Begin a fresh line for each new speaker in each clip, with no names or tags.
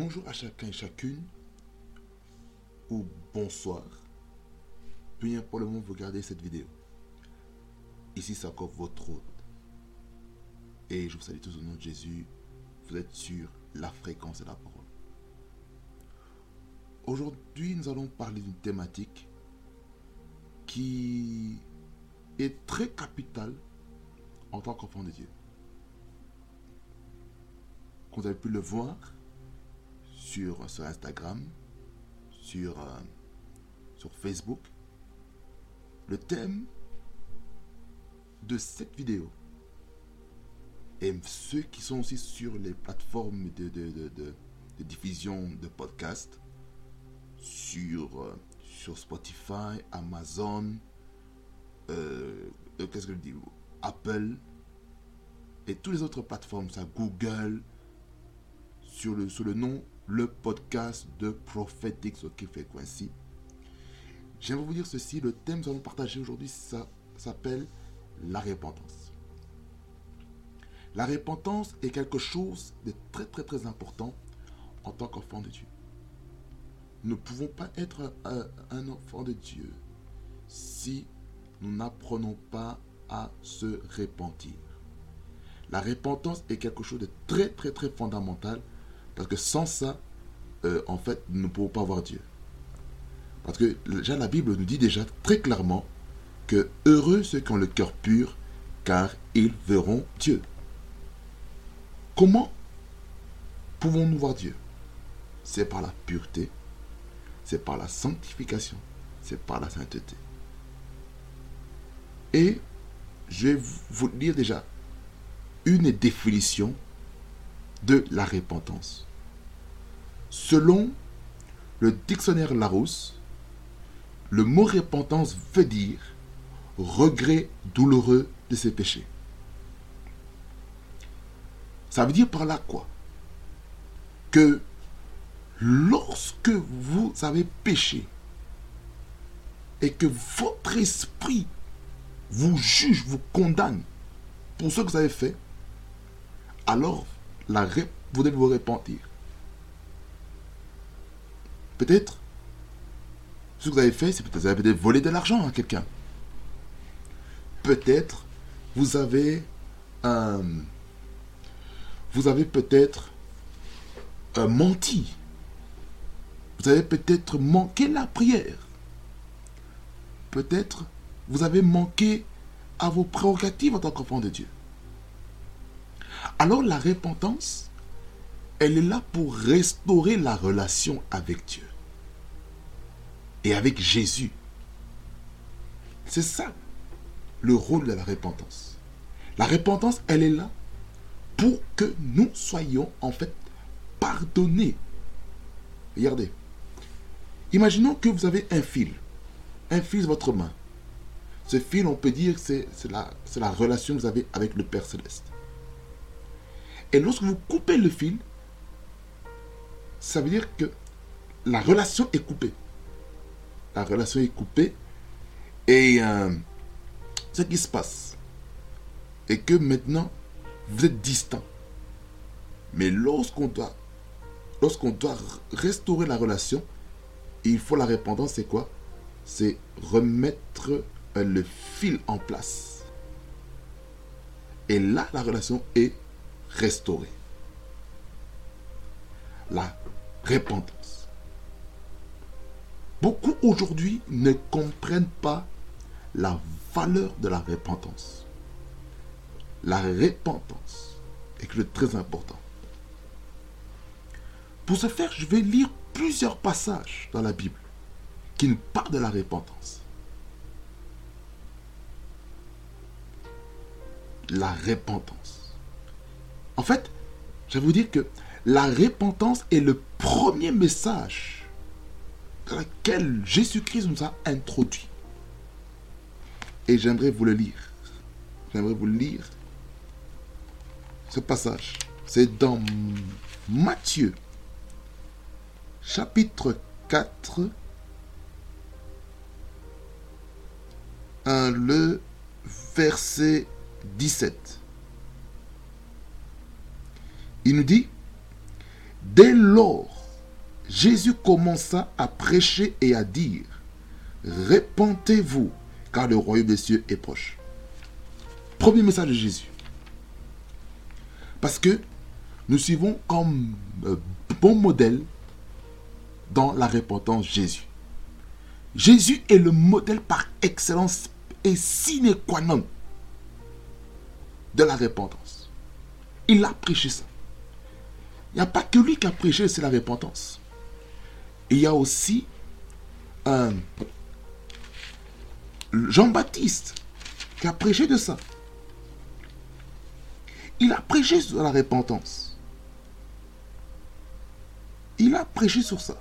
Bonjour à chacun et chacune, ou bonsoir, peu pour le moment vous regardez cette vidéo. Ici c'est encore votre hôte. Et je vous salue tous au nom de Jésus. Vous êtes sur la fréquence de la parole. Aujourd'hui, nous allons parler d'une thématique qui est très capitale en tant qu'enfant de Dieu. Vous avez pu le voir sur, Instagram, sur, euh, sur Facebook, le thème de cette vidéo. Et ceux qui sont aussi sur les plateformes de, diffusion de podcasts, sur, euh, sur Spotify, Amazon, euh, qu'est-ce que je dis, Apple, et toutes les autres plateformes, ça, Google, sur le, sous le nom le podcast de Prophetic Soki Frequency. J'aimerais vous dire ceci, le thème que nous allons partager aujourd'hui, s'appelle la repentance. La repentance est quelque chose de très très très important en tant qu'enfant de Dieu. Nous ne pouvons pas être un, enfant de Dieu si nous n'apprenons pas à se repentir. La repentance est quelque chose de très très très fondamental parce que sans ça, euh, en fait, nous ne pouvons pas voir Dieu. Parce que déjà la Bible nous dit déjà très clairement que heureux ceux qui ont le cœur pur, car ils verront Dieu. Comment pouvons-nous voir Dieu? C'est par la pureté, c'est par la sanctification, c'est par la sainteté. Et je vais vous lire déjà une définition de la repentance. Selon le dictionnaire Larousse, le mot repentance veut dire regret douloureux de ses péchés. Ça veut dire par là quoi? Que lorsque vous avez péché et que votre esprit vous juge, vous condamne pour ce que vous avez fait, alors vous devez vous repentir. Peut-être, ce que vous avez fait, c'est peut-être vous avez volé de l'argent à quelqu'un. Peut-être, vous avez un vous avez peut-être euh, menti. Vous avez peut-être manqué la prière. Peut-être vous avez manqué à vos prérogatives en tant qu'enfant de Dieu. Alors la repentance, elle est là pour restaurer la relation avec Dieu et avec Jésus. C'est ça le rôle de la repentance. La repentance, elle est là pour que nous soyons en fait pardonnés. Regardez. Imaginons que vous avez un fil. Un fil sur votre main. Ce fil, on peut dire, c'est la, la relation que vous avez avec le Père Céleste. Et lorsque vous coupez le fil, ça veut dire que la relation est coupée. La relation est coupée. Et euh, ce qui se passe, est que maintenant, vous êtes distant. Mais lorsqu'on doit, lorsqu'on doit restaurer la relation, il faut la répondance, c'est quoi? C'est remettre euh, le fil en place. Et là, la relation est restaurée. La repentance. Beaucoup aujourd'hui ne comprennent pas la valeur de la repentance la repentance est chose très important. Pour ce faire, je vais lire plusieurs passages dans la Bible qui nous parlent de la repentance. La repentance. En fait, je vais vous dire que la repentance est le premier message dans lequel Jésus-Christ nous a introduit. Et j'aimerais vous le lire. J'aimerais vous le lire ce passage. C'est dans Matthieu, chapitre 4, le verset 17. Il nous dit, Dès lors, Jésus commença à prêcher et à dire, Répentez-vous, car le royaume des cieux est proche. Premier message de Jésus. Parce que nous suivons comme euh, bon modèle dans la repentance Jésus. Jésus est le modèle par excellence et sine qua non de la repentance. Il a prêché ça. N'y a pas que lui qui a prêché, c'est la repentance. il y a aussi euh, Jean-Baptiste qui a prêché de ça. Il a prêché sur la repentance. Il a prêché sur ça.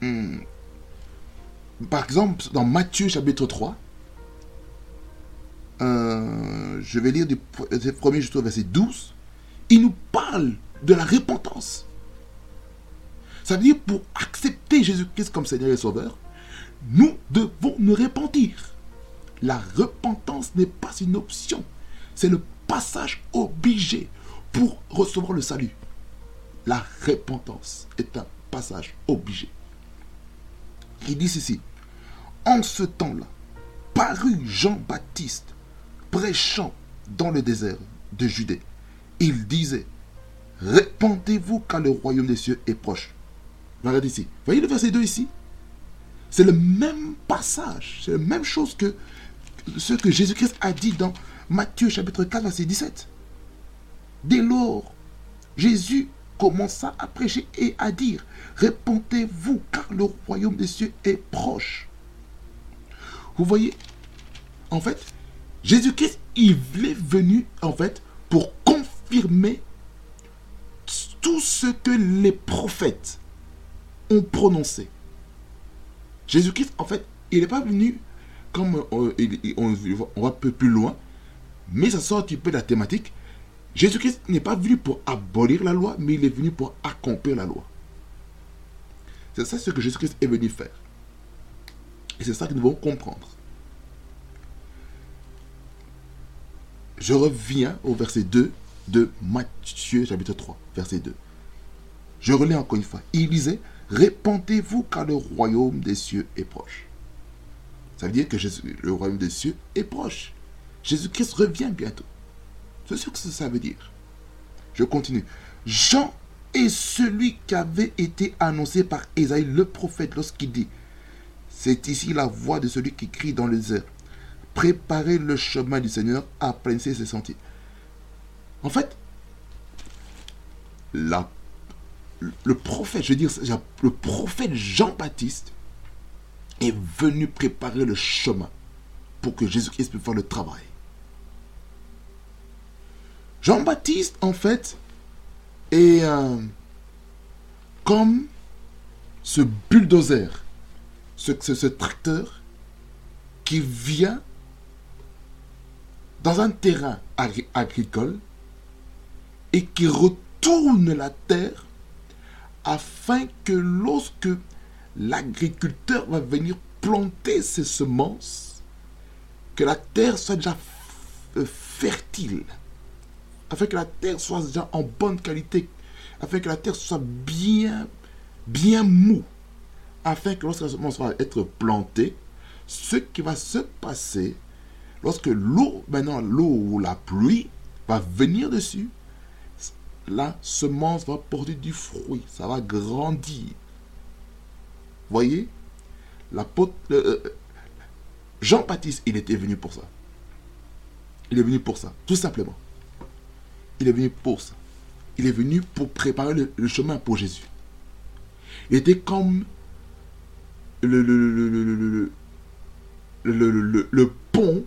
Hmm. Par exemple, dans Matthieu chapitre 3, euh, je vais lire du premier jusqu'au verset 12, il nous parle de la repentance. Ça veut dire pour accepter Jésus-Christ comme Seigneur et Sauveur, nous devons nous repentir. La repentance n'est pas une option, c'est le passage obligé pour recevoir le salut. La repentance est un passage obligé. Il dit ceci, en ce temps-là, parut Jean-Baptiste prêchant dans le désert de Judée. Il disait, répandez-vous car le royaume des cieux est proche. Regardez ici. Voyez le verset 2 ici? C'est le même passage, c'est la même chose que ce que Jésus-Christ a dit dans Matthieu chapitre 4, verset 17. Dès lors, Jésus commença à prêcher et à dire, répondez-vous car le royaume des cieux est proche. Vous voyez, en fait, Jésus-Christ, il est venu, en fait, pour tout ce que les prophètes ont prononcé. Jésus-Christ, en fait, il n'est pas venu comme euh, on, on, va un peu plus loin, mais ça sort un petit peu de la thématique. Jésus-Christ n'est pas venu pour abolir la loi, mais il est venu pour accomplir la loi. C'est ça ce que Jésus-Christ est venu faire. Et c'est ça que nous devons comprendre. Je reviens au verset 2 de Matthieu chapitre 3, verset 2. Je relais encore une fois. Il disait, répentez-vous car le royaume des cieux est proche. Ça veut dire que le royaume des cieux est proche. Jésus-Christ revient bientôt. C'est ce que ça veut dire. Je continue. Jean est celui qui avait été annoncé par Esaïe le prophète lorsqu'il dit C'est ici la voix de celui qui crie dans le désert. Préparez le chemin du Seigneur, apprennissez ses sentiers. En fait, le prophète, je veux dire, le prophète Jean-Baptiste est venu préparer le chemin pour que Jésus-Christ puisse faire le travail. Jean-Baptiste, en fait, est euh, comme ce bulldozer, ce, tracteur qui vient dans un terrain agricole et qui retourne la terre afin que lorsque l'agriculteur va venir planter ses semences, que la terre soit déjà fertile afin que la terre soit déjà en bonne qualité, afin que la terre soit bien, bien mou, afin que lorsque la semence va être plantée, ce qui va se passer, lorsque l'eau, maintenant l'eau ou la pluie va venir dessus, la semence va porter du fruit, ça va grandir. Voyez la euh, euh, Jean-Baptiste, il était venu pour ça. Il est venu pour ça, tout simplement. Il est venu pour ça. Il est venu pour préparer le, chemin pour Jésus. Il était comme le pont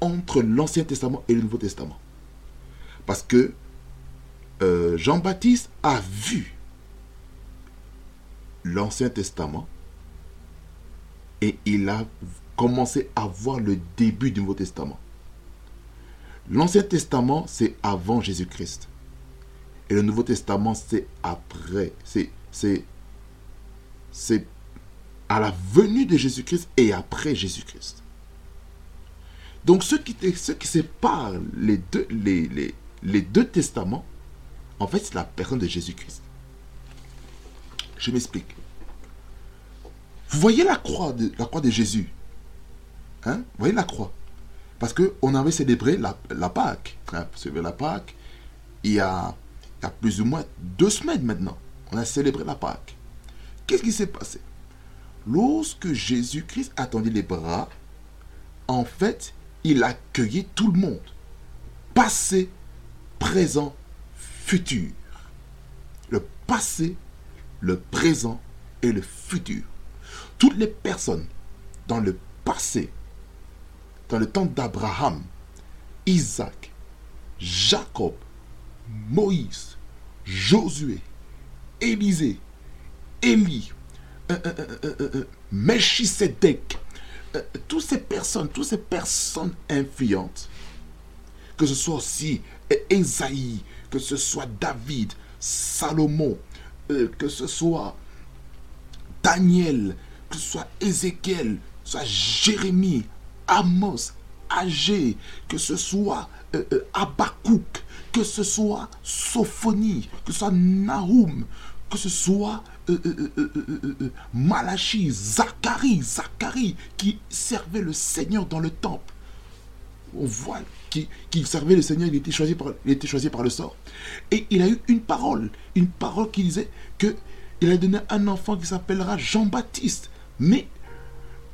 entre l'Ancien Testament et le Nouveau Testament. Parce que euh, Jean-Baptiste a vu l'Ancien Testament et il a commencé à voir le début du Nouveau Testament. L'Ancien Testament, c'est avant Jésus-Christ. Et le Nouveau Testament, c'est après. C'est, à la venue de Jésus-Christ et après Jésus-Christ. Donc, ce qui, sépare les deux testaments, En fait, c'est la personne de Jésus-Christ. Je m'explique. Vous voyez la croix de, la croix de Jésus hein? Vous voyez la croix? Parce qu'on avait célébré la, la Pâque. Hein? la Pâque il y, a, il y a plus ou moins deux semaines maintenant. On a célébré la Pâque. Qu'est-ce qui s'est passé? Lorsque Jésus-Christ a les bras, en fait, il a accueilli tout le monde. Passé, présent, futur. Le passé, le présent et le futur. Toutes les personnes dans le passé, dans le temps d'Abraham, Isaac, Jacob, Moïse, Josué, Élisée, Élie, euh, euh, euh, Melchisedec, toutes ces personnes, toutes ces personnes influentes, que ce soit aussi Esaïe, que ce soit David, Salomon, que ce soit Daniel, que ce soit Ézéchiel, que ce soit Jérémie, Amos, Agé, que ce soit Abakouk, que ce soit Sophonie, que ce soit Nahum, que ce soit euh, euh, euh, Malachi, Zacharie, Zacharie, qui servait le Seigneur dans le temple. On voit qu'il servait le Seigneur, il était, choisi par, le sort. Et il a eu une parole, une parole qui disait que il a donné un enfant qui s'appellera Jean-Baptiste. Mais,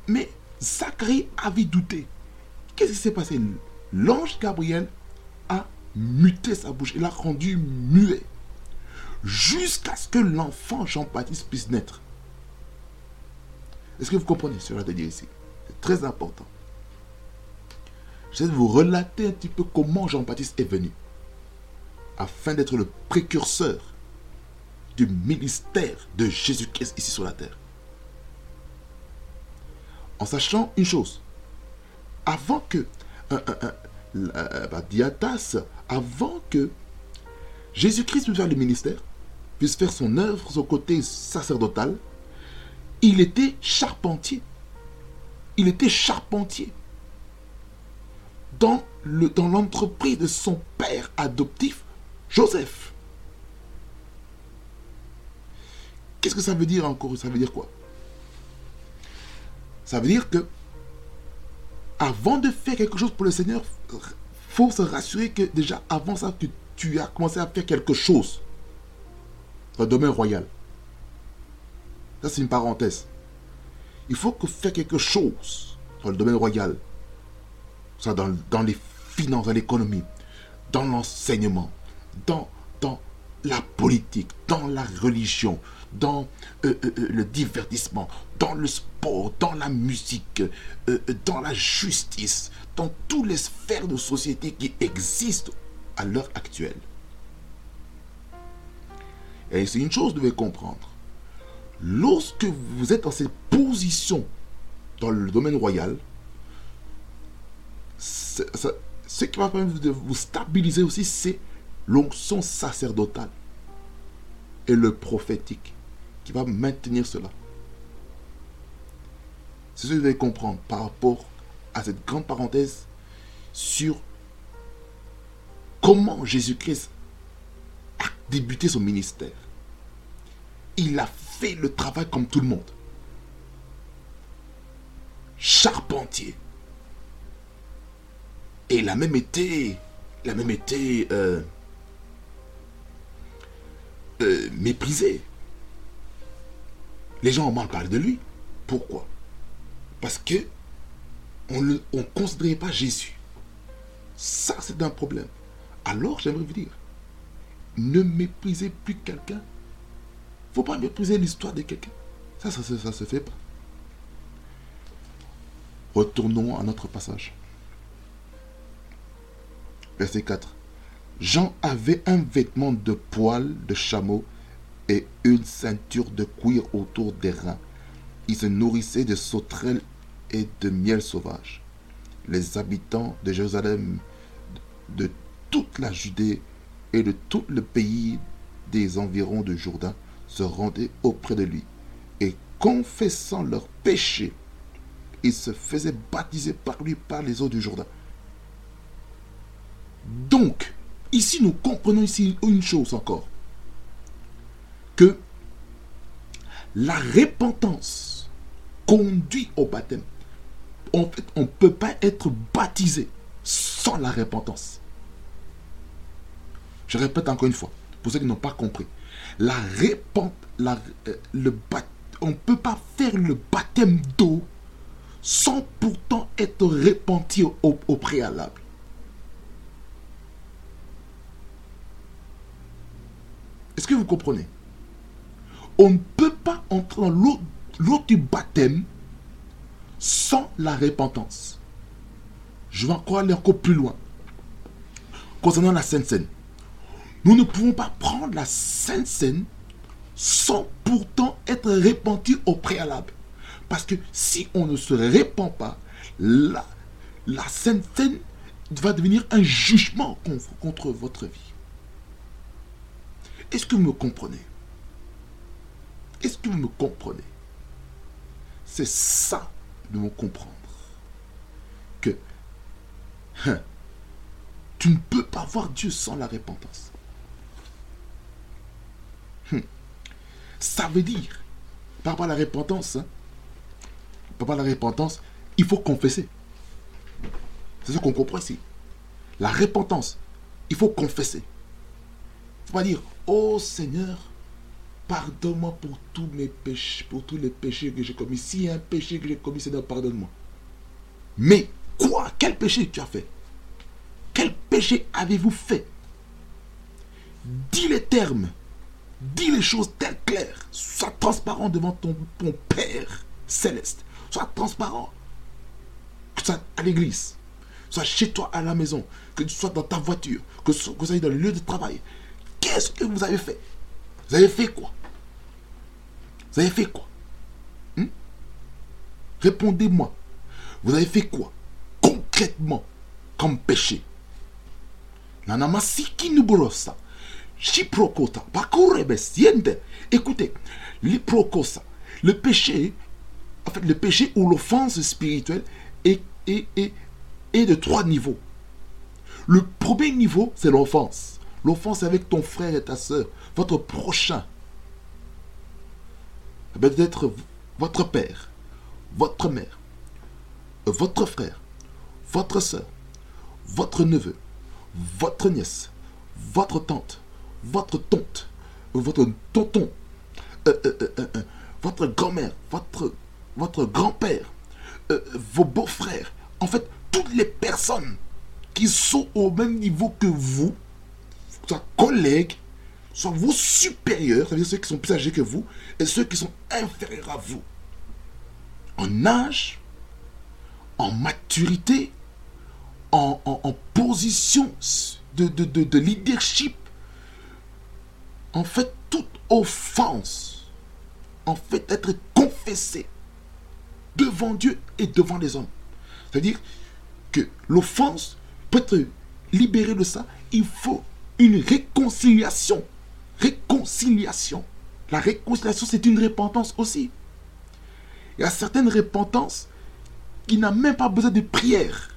mais Zacharie avait douté. Qu'est-ce qui s'est passé? L'ange Gabriel a muté sa bouche, il l'a rendu muet jusqu'à ce que l'enfant Jean-Baptiste puisse naître. Est-ce que vous comprenez ce que je dire ici? C'est très important. Je vais vous relater un petit peu comment Jean-Baptiste est venu, afin d'être le précurseur du ministère de Jésus-Christ ici sur la terre. En sachant une chose, avant que avant que Jésus-Christ puisse faire le ministère, puisse faire son œuvre, son côté sacerdotal, il était charpentier. Il était charpentier. Dans l'entreprise de son père adoptif, Joseph. Qu'est-ce que ça veut dire encore? Ça veut dire quoi? Ça veut dire que avant de faire quelque chose pour le Seigneur, faut se rassurer que déjà avant ça, tu, tu as commencé à faire quelque chose dans le domaine royal. Ça, c'est une parenthèse. Il faut que faire quelque chose dans le domaine royal. Ça, dans, les finances, dans l'économie, dans l'enseignement, dans, dans la politique, dans la religion, dans euh, euh, euh, le divertissement, dans le sport, dans la musique, dans la justice, dans toutes les sphères de société qui existent à l'heure actuelle. Et c'est une chose, vous devez comprendre. Lorsque vous êtes dans cette position dans le domaine royal, ce qui va permettre de vous stabiliser aussi, c'est l'onction sacerdotale et le prophétique qui va maintenir cela. C'est ce que vous devez comprendre par rapport à cette grande parenthèse sur comment Jésus-Christ a débuté son ministère il a fait le travail comme tout le monde. Charpentier. Et il a même été, il a même été euh, euh. Les gens ont mal parlé de lui. Pourquoi? Parce que on ne considérait pas Jésus. Ça, c'est un problème. Alors, j'aimerais vous dire, ne méprisez plus quelqu'un faut pas mépriser l'histoire de quelqu'un. Ça, ça, ça, se fait pas. Retournons à notre passage. Verset 4. Jean avait un vêtement de poil de chameau et une ceinture de cuir autour des reins. Il se nourrissait de sauterelles et de miel sauvage. Les habitants de Jérusalem, de toute la Judée et de tout le pays des environs de Jourdain se rendaient auprès de lui et confessant leurs péchés, ils se faisaient baptiser par lui par les eaux du Jourdain. Donc, ici, nous comprenons ici une chose encore. Que la repentance conduit au baptême. En fait, on ne peut pas être baptisé sans la repentance. Je répète encore une fois, pour ceux qui n'ont pas compris. La euh, le on ne peut pas faire le baptême d'eau sans pourtant être repenti au préalable. Est-ce que vous comprenez? On ne peut pas entrer dans l'eau du baptême sans la repentance. Je vais encore aller encore plus loin. Concernant la Sainte Seine. Nous ne pouvons pas prendre la Sainte Seine sans pourtant être repenti au préalable. Parce que si on ne se répand pas, la, la Sainte Seine va devenir un jugement contre votre vie. Est-ce que vous me comprenez? Est-ce que vous me comprenez? C'est ça de me comprendre. Que hein, tu ne peux pas voir Dieu sans la repentance. Hum. Ça veut dire, par rapport à la repentance, hein, par la repentance, il faut confesser. C'est ce qu'on comprend ici. La repentance, il faut confesser. Il faut pas dire, Oh Seigneur, pardonne-moi pour tous mes péchés, pour tous les péchés que j'ai commis. A un péché que j'ai commis, Seigneur, pardonne-moi. Mais quoi? Quel péché tu as fait? Quel péché avez-vous fait? Dis les termes. Dis les choses telles claires. Sois transparent devant ton, Père céleste. Sois transparent. Que ce soit à l'église, soit chez toi à la maison, que tu sois dans ta voiture, que tu sois dans le lieu de travail, Qu'est-ce que vous avez fait? Vous avez fait quoi? Vous avez fait quoi? Hmm? Répondez-moi. Vous avez fait quoi? Concrètement, comme péché. Nanamasiki nubrosa. Chiprokota. Écoutez, l'iprokosa. Le péché, en fait, le péché ou l'offense spirituelle est, est, est, est de trois niveaux. Le premier niveau, c'est l'offense. L'offense avec ton frère et ta soeur, votre prochain. Peut-être votre père, votre mère, votre frère, votre soeur, votre neveu, votre nièce, votre tante, votre tante, votre tonton, euh, euh, euh, votre grand-mère, votre grand-père, vos beaux-frères, en fait, toutes les personnes qui sont au même niveau que vous, soit collègues, soit vos supérieurs, c'est-à-dire ceux qui sont plus âgés que vous, et ceux qui sont inférieurs à vous. En âge, en maturité, en, position de, de, leadership. En fait, toute offense, en fait, être confessé devant Dieu et devant les hommes. C'est-à-dire que l'offense peut être libérée de ça. Il faut une réconciliation. Réconciliation. La réconciliation, c'est une repentance aussi. Il y a certaines repentances qui n'ont même pas besoin de prière.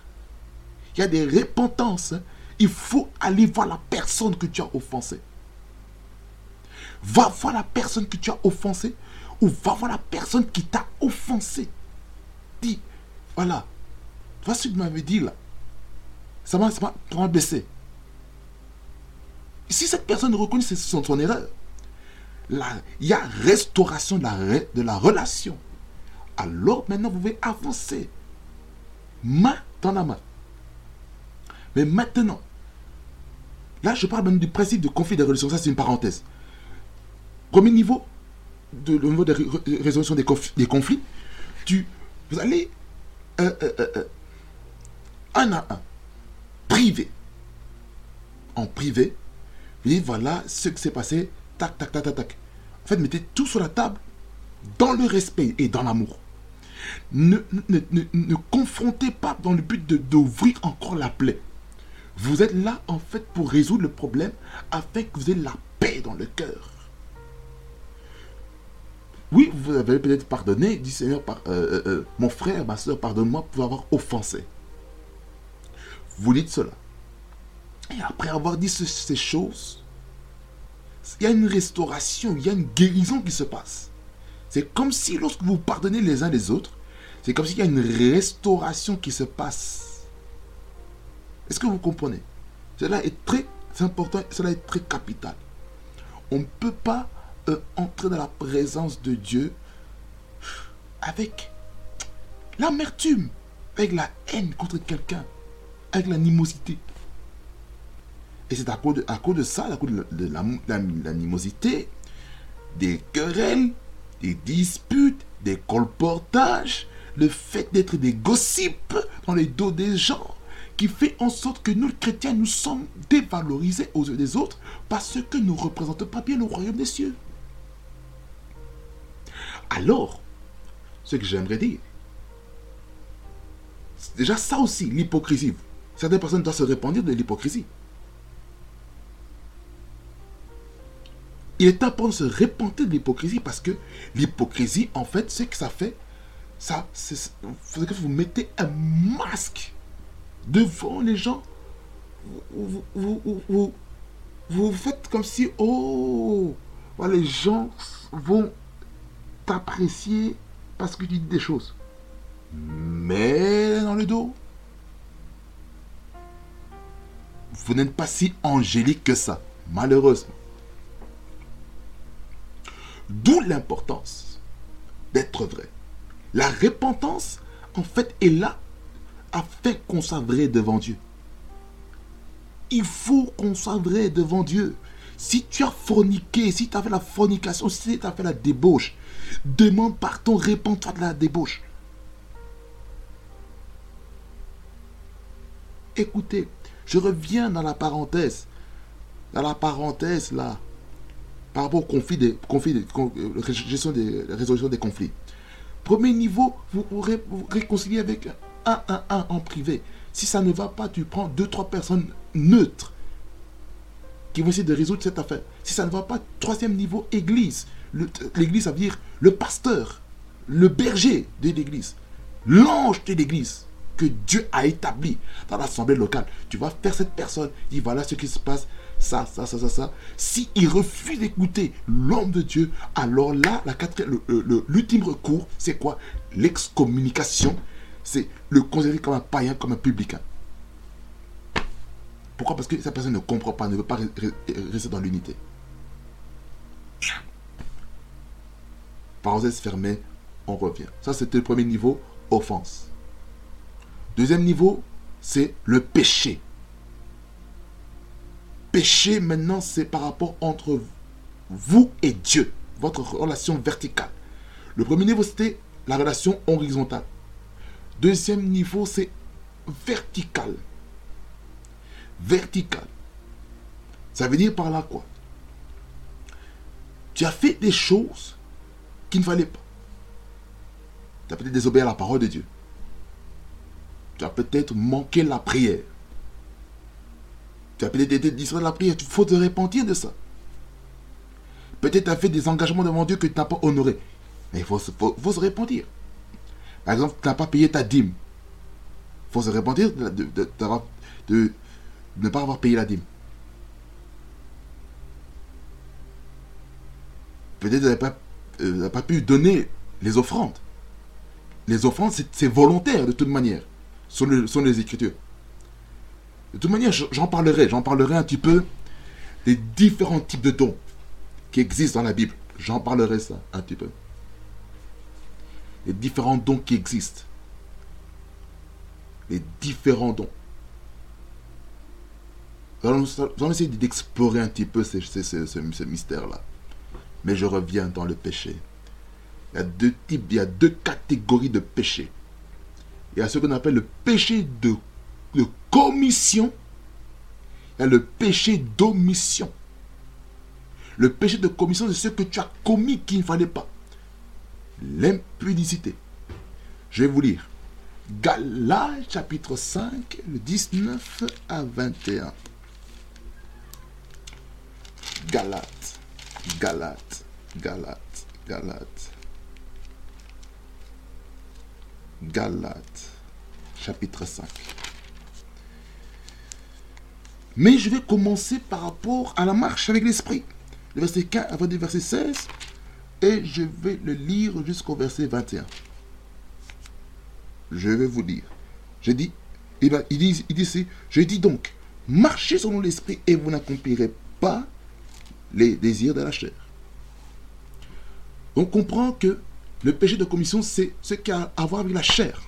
Il y a des repentances. Hein. Il faut aller voir la personne que tu as offensée. Va voir la personne que tu as offensée ou va voir la personne qui t'a offensé. Dis, voilà, vois ce que tu m'avais dit là? Ça m'a blessé. Si cette personne reconnaît son, son erreur, il y a restauration de la, relation. Alors maintenant, vous pouvez avancer. Main dans la main. Mais maintenant, là, je parle même du principe de conflit de résolution. Ça, c'est une parenthèse. Premier niveau, de, le niveau de résolution des conflits, des conflits tu, vous allez euh, euh, euh, un à un, privé. En privé, et voilà ce qui s'est passé, tac, tac, tac, tac, tac. En fait, mettez tout sur la table dans le respect et dans l'amour. Ne, ne, confrontez pas dans le but d'ouvrir encore la plaie. Vous êtes là, en fait, pour résoudre le problème afin que vous ayez la paix dans le cœur. Oui, vous avez peut-être pardonné, dit Seigneur, par, euh, euh, euh, mon frère, ma soeur, pardonne-moi pour avoir offensé. Vous dites cela. Et après avoir dit ces choses, il y a une restauration, il y a une guérison qui se passe. C'est comme si lorsque vous pardonnez les uns les autres, c'est comme s'il y a une restauration qui se passe. Est-ce que vous comprenez? Cela est très important, cela est très capital. On ne peut pas euh, entrer dans la présence de Dieu avec l'amertume, avec la haine contre quelqu'un, avec l'animosité. Et c'est à cause de, à cause de ça, à cause de l'animosité, des querelles, des disputes, des colportages, le fait d'être des gossips dans les dos des gens, qui fait en sorte que nous, chrétiens, nous sommes dévalorisés aux yeux des autres parce que nous ne représentons pas bien le royaume des cieux. Alors, ce que j'aimerais dire, c'est déjà ça aussi, l'hypocrisie. Certaines personnes doivent se répandre de l'hypocrisie. Il est important de se répandre de l'hypocrisie parce que l'hypocrisie, en fait, c'est que ça fait, ça, c'est que vous mettez un masque devant les gens. Vous, faites comme si, oh, les gens vont t'apprécier parce que tu dis des choses. Mais dans le dos, vous n'êtes pas si angélique que ça, malheureusement. D'où l'importance d'être vrai. La repentance, en fait, est là afin qu'on soit vrai devant Dieu. Il faut qu'on soit vrai devant Dieu. Si tu as forniqué, si tu as fait la fornication, si tu as fait la débauche, demande pardon, réponds-toi de la débauche. Écoutez, je reviens dans la parenthèse. Dans la parenthèse là, par rapport au conflit des, conflits euh, gestion des résolution des conflits. Premier niveau, vous, vous, réconciliez avec un, un, un en privé. Si ça ne va pas, tu prends deux, trois personnes neutres qui vont essayer de résoudre cette affaire. Si ça ne va pas, troisième niveau, église. L'église, ça veut dire le pasteur, le berger de l'église, l'ange de l'église que Dieu a établi dans l'assemblée locale. Tu vas faire cette personne, dit voilà ce qui se passe, ça, ça, ça, ça, ça. Si il refuse d'écouter l'homme de Dieu, alors là, l'ultime recours, c'est quoi? L'excommunication. C'est le considérer comme un païen, comme un publicain. Pourquoi? Parce que cette personne ne comprend pas, ne veut pas rester dans l'unité. Parenthèse fermée, on revient. Ça, c'était le premier niveau, offense. Deuxième niveau, c'est le péché péché maintenant, c'est par rapport entre vous et Dieu, votre relation verticale. Le premier niveau, c'était la relation horizontale. Deuxième niveau, c'est vertical. Vertical. Ça veut dire par là quoi? Tu as fait des choses qui ne fallait pas. Tu as peut-être désobéi à la parole de Dieu. Tu as peut-être manqué la prière. Tu as de la prière. Il faut te repentir de ça. Peut-être tu as fait des engagements devant Dieu que tu n'as pas honorés. Mais il faut, se repentir. Par exemple, tu n'as pas payé ta dîme. Il faut se repentir de, ne pas avoir payé la dîme. Peut-être tu n'as pas, pu donner les offrandes. Les offrandes, c'est volontaire de toute manière, sur les Écritures. De toute manière, j'en parlerai. J'en parlerai un petit peu des différents types de dons qui existent dans la Bible. J'en parlerai ça un petit peu. Les différents dons qui existent. Les différents dons. Nous allons essayer d'explorer un petit peu ce, mystère-là. Mais je reviens dans le péché. Il y a deux types, il y a deux catégories de péché. Il y a ce qu'on appelle le péché de de commission, il y a le péché d'omission. Le péché de commission, c'est ce que tu as commis qu'il ne fallait pas. L'impudicité. Je vais vous lire. Galates chapitre 5, le 19 à 21. Galates, Galates, Galates, Galates. Galates, chapitre 5. Mais je vais commencer par rapport à la marche avec l'esprit. Le verset 15 avant le verset 16. Et je vais le lire jusqu'au verset 21. Je vais vous dire. Je dis, il, dit, il je dis donc, marchez selon l'esprit et vous n'accomplirez pas les désirs de la chair. On comprend que le péché de commission, c'est ce qui a à voir avec la chair.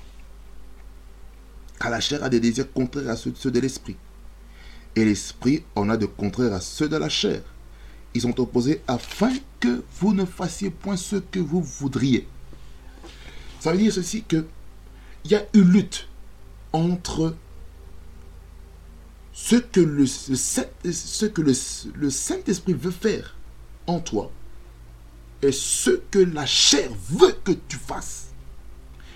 Car la chair a des désirs contraires à ceux, de l'esprit. Et l'esprit en a de contraires à ceux de la chair. Ils sont opposés afin que vous ne fassiez point ce que vous voudriez. Ça veut dire ceci que il y a une lutte entre ce que le, ce que le, Saint-Esprit veut faire en toi et ce que la chair veut que tu fasses.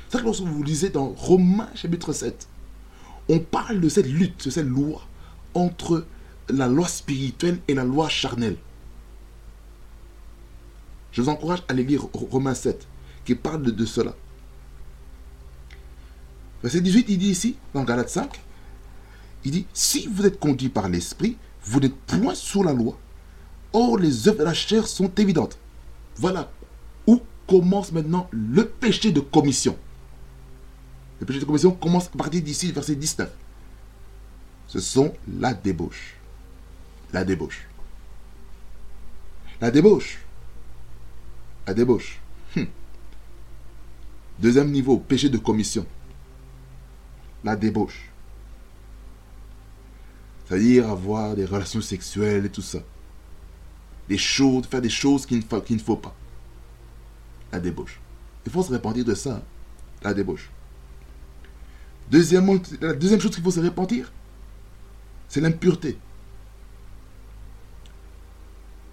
C'est que lorsque vous lisez dans Romains chapitre 7, on parle de cette lutte, de cette loi entre la loi spirituelle et la loi charnelle. Je vous encourage à aller lire Romains 7, qui parle de, cela. Verset 18, il dit ici, dans Galates 5, il dit, si vous êtes conduit par l'esprit, vous n'êtes point sous la loi. Or, les œuvres de la chair sont évidentes. Voilà où commence maintenant le péché de commission. Le péché de commission commence à partir d'ici, verset 19. Ce sont la débauche. La débauche. La débauche. La débauche. Hum. Deuxième niveau, péché de commission. La débauche. C'est-à-dire avoir des relations sexuelles et tout ça. Des choses, faire des choses qu'il ne, faut pas. La débauche. Il faut se répandre de ça. Hein. La débauche. La deuxième chose qu'il faut se repentir, c'est l'impureté.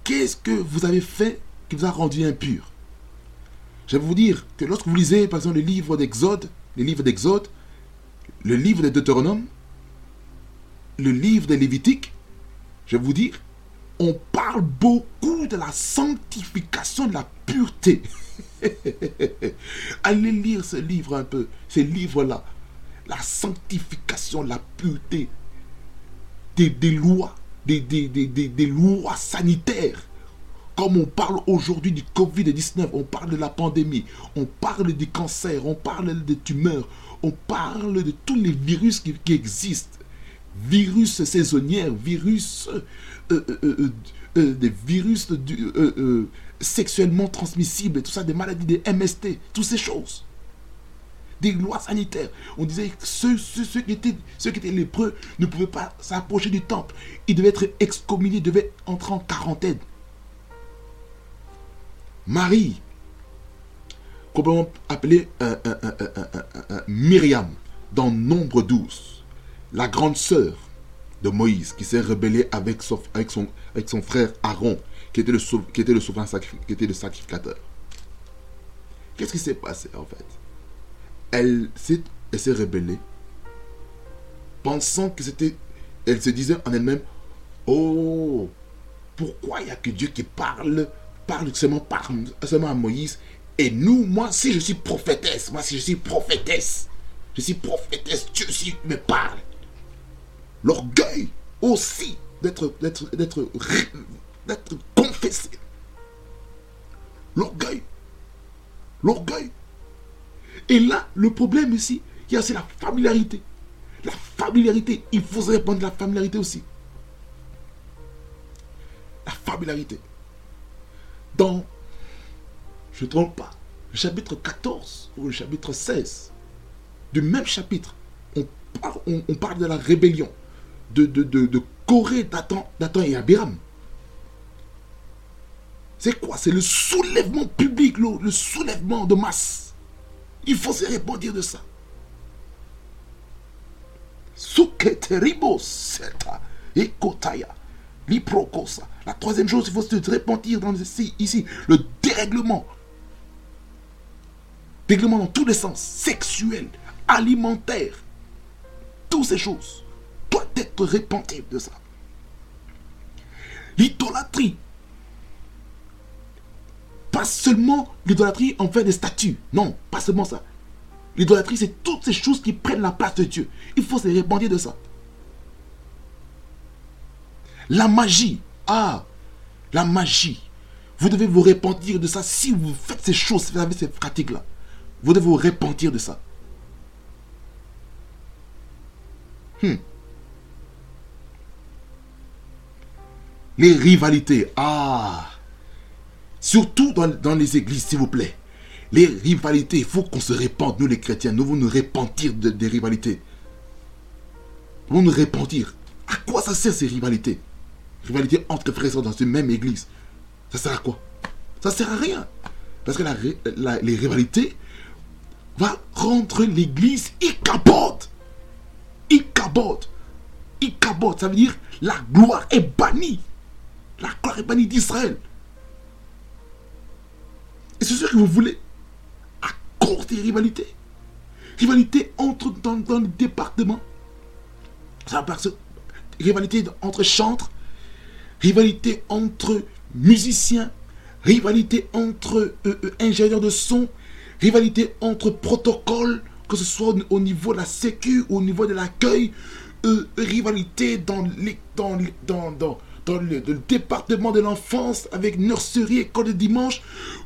Qu'est-ce que vous avez fait qui vous a rendu impur? Je vais vous dire que lorsque vous lisez, par exemple, le livre d'Exode, les livres d'Exode, le livre de Deutéronome, le livre de Lévitique, je vais vous dire, on parle beaucoup de la sanctification, de la pureté. Allez lire ce livre un peu, ces livres-là la sanctification, la pureté des, lois, des, lois sanitaires. Comme on parle aujourd'hui du Covid-19, on parle de la pandémie, on parle du cancer, on parle des tumeurs, on parle de tous les virus qui, existent. Virus saisonniers, virus, euh, euh, euh, des virus sexuellement transmissibles, tout ça, des maladies, des MST, toutes ces choses des lois sanitaires. On disait que ceux, qui, étaient, ceux lépreux ne pouvaient pas s'approcher du temple. Ils devaient être excommuniés, devaient entrer en quarantaine. Marie, complètement appelée euh, euh, euh, Myriam, dans Nombre 12, la grande sœur de Moïse, qui s'est rebellée avec son, frère Aaron, qui était le, qui était le sacrificateur. Qu'est-ce qui s'est passé en fait? Elle s'est, rebellée, pensant que c'était, elle se disait en elle-même, oh, pourquoi il n'y a que Dieu qui parle, parle seulement, seulement à Moïse, et nous, moi, si je suis prophétesse, moi, si je suis prophétesse, je suis prophétesse, Dieu aussi me parle. L'orgueil aussi d'être confessé. L'orgueil. L'orgueil. Et là, le problème ici, c'est la familiarité. La familiarité, il faut se répondre la familiarité aussi. La familiarité. Dans, je ne trompe pas, le chapitre 14 ou le chapitre 16 du même chapitre, on parle, de la rébellion de, de, de, Corée, Dathan, et Abiram. C'est quoi? C'est le soulèvement public, le soulèvement de masse. Il faut se répondre de ça. La troisième chose, il faut se répandre dans ici, ici, le dérèglement. Dérèglement dans tous les sens, sexuel, alimentaire, toutes ces choses doivent être répandues de ça. L'idolâtrie, seulement l'idolâtrie en fait des statues. Non, pas seulement ça. L'idolâtrie, c'est toutes ces choses qui prennent la place de Dieu. Il faut se répandre de ça. La magie. Ah, la magie. Vous devez vous repentir de ça. Si vous faites ces choses, vous avez ces pratiques-là, vous devez vous repentir de ça. Hmm. Les rivalités. Ah. Surtout dans, les églises, s'il vous plaît. Les rivalités, il faut qu'on se répande, nous les chrétiens. Nous devons nous repentir des rivalités. Nous devons nous repentir. À quoi ça sert ces rivalités? Rivalités entre frères dans une même église. Ça sert à quoi? Ça sert à rien. Parce que les rivalités vont rendre l'église icabote. Icabote. Icabote, ça veut dire la gloire est bannie. La gloire est bannie d'Israël. Et c'est ce que vous voulez. Des rivalités. Rivalité entre dans, dans le département. Ça rivalité entre chantres, rivalité entre musiciens, rivalité entre euh, euh, ingénieurs de son, rivalité entre protocoles, que ce soit au niveau de la sécu, au niveau de l'accueil, euh, rivalité dans, les, dans, dans, dans, dans le, département de l'enfance avec nurserie, école de dimanche,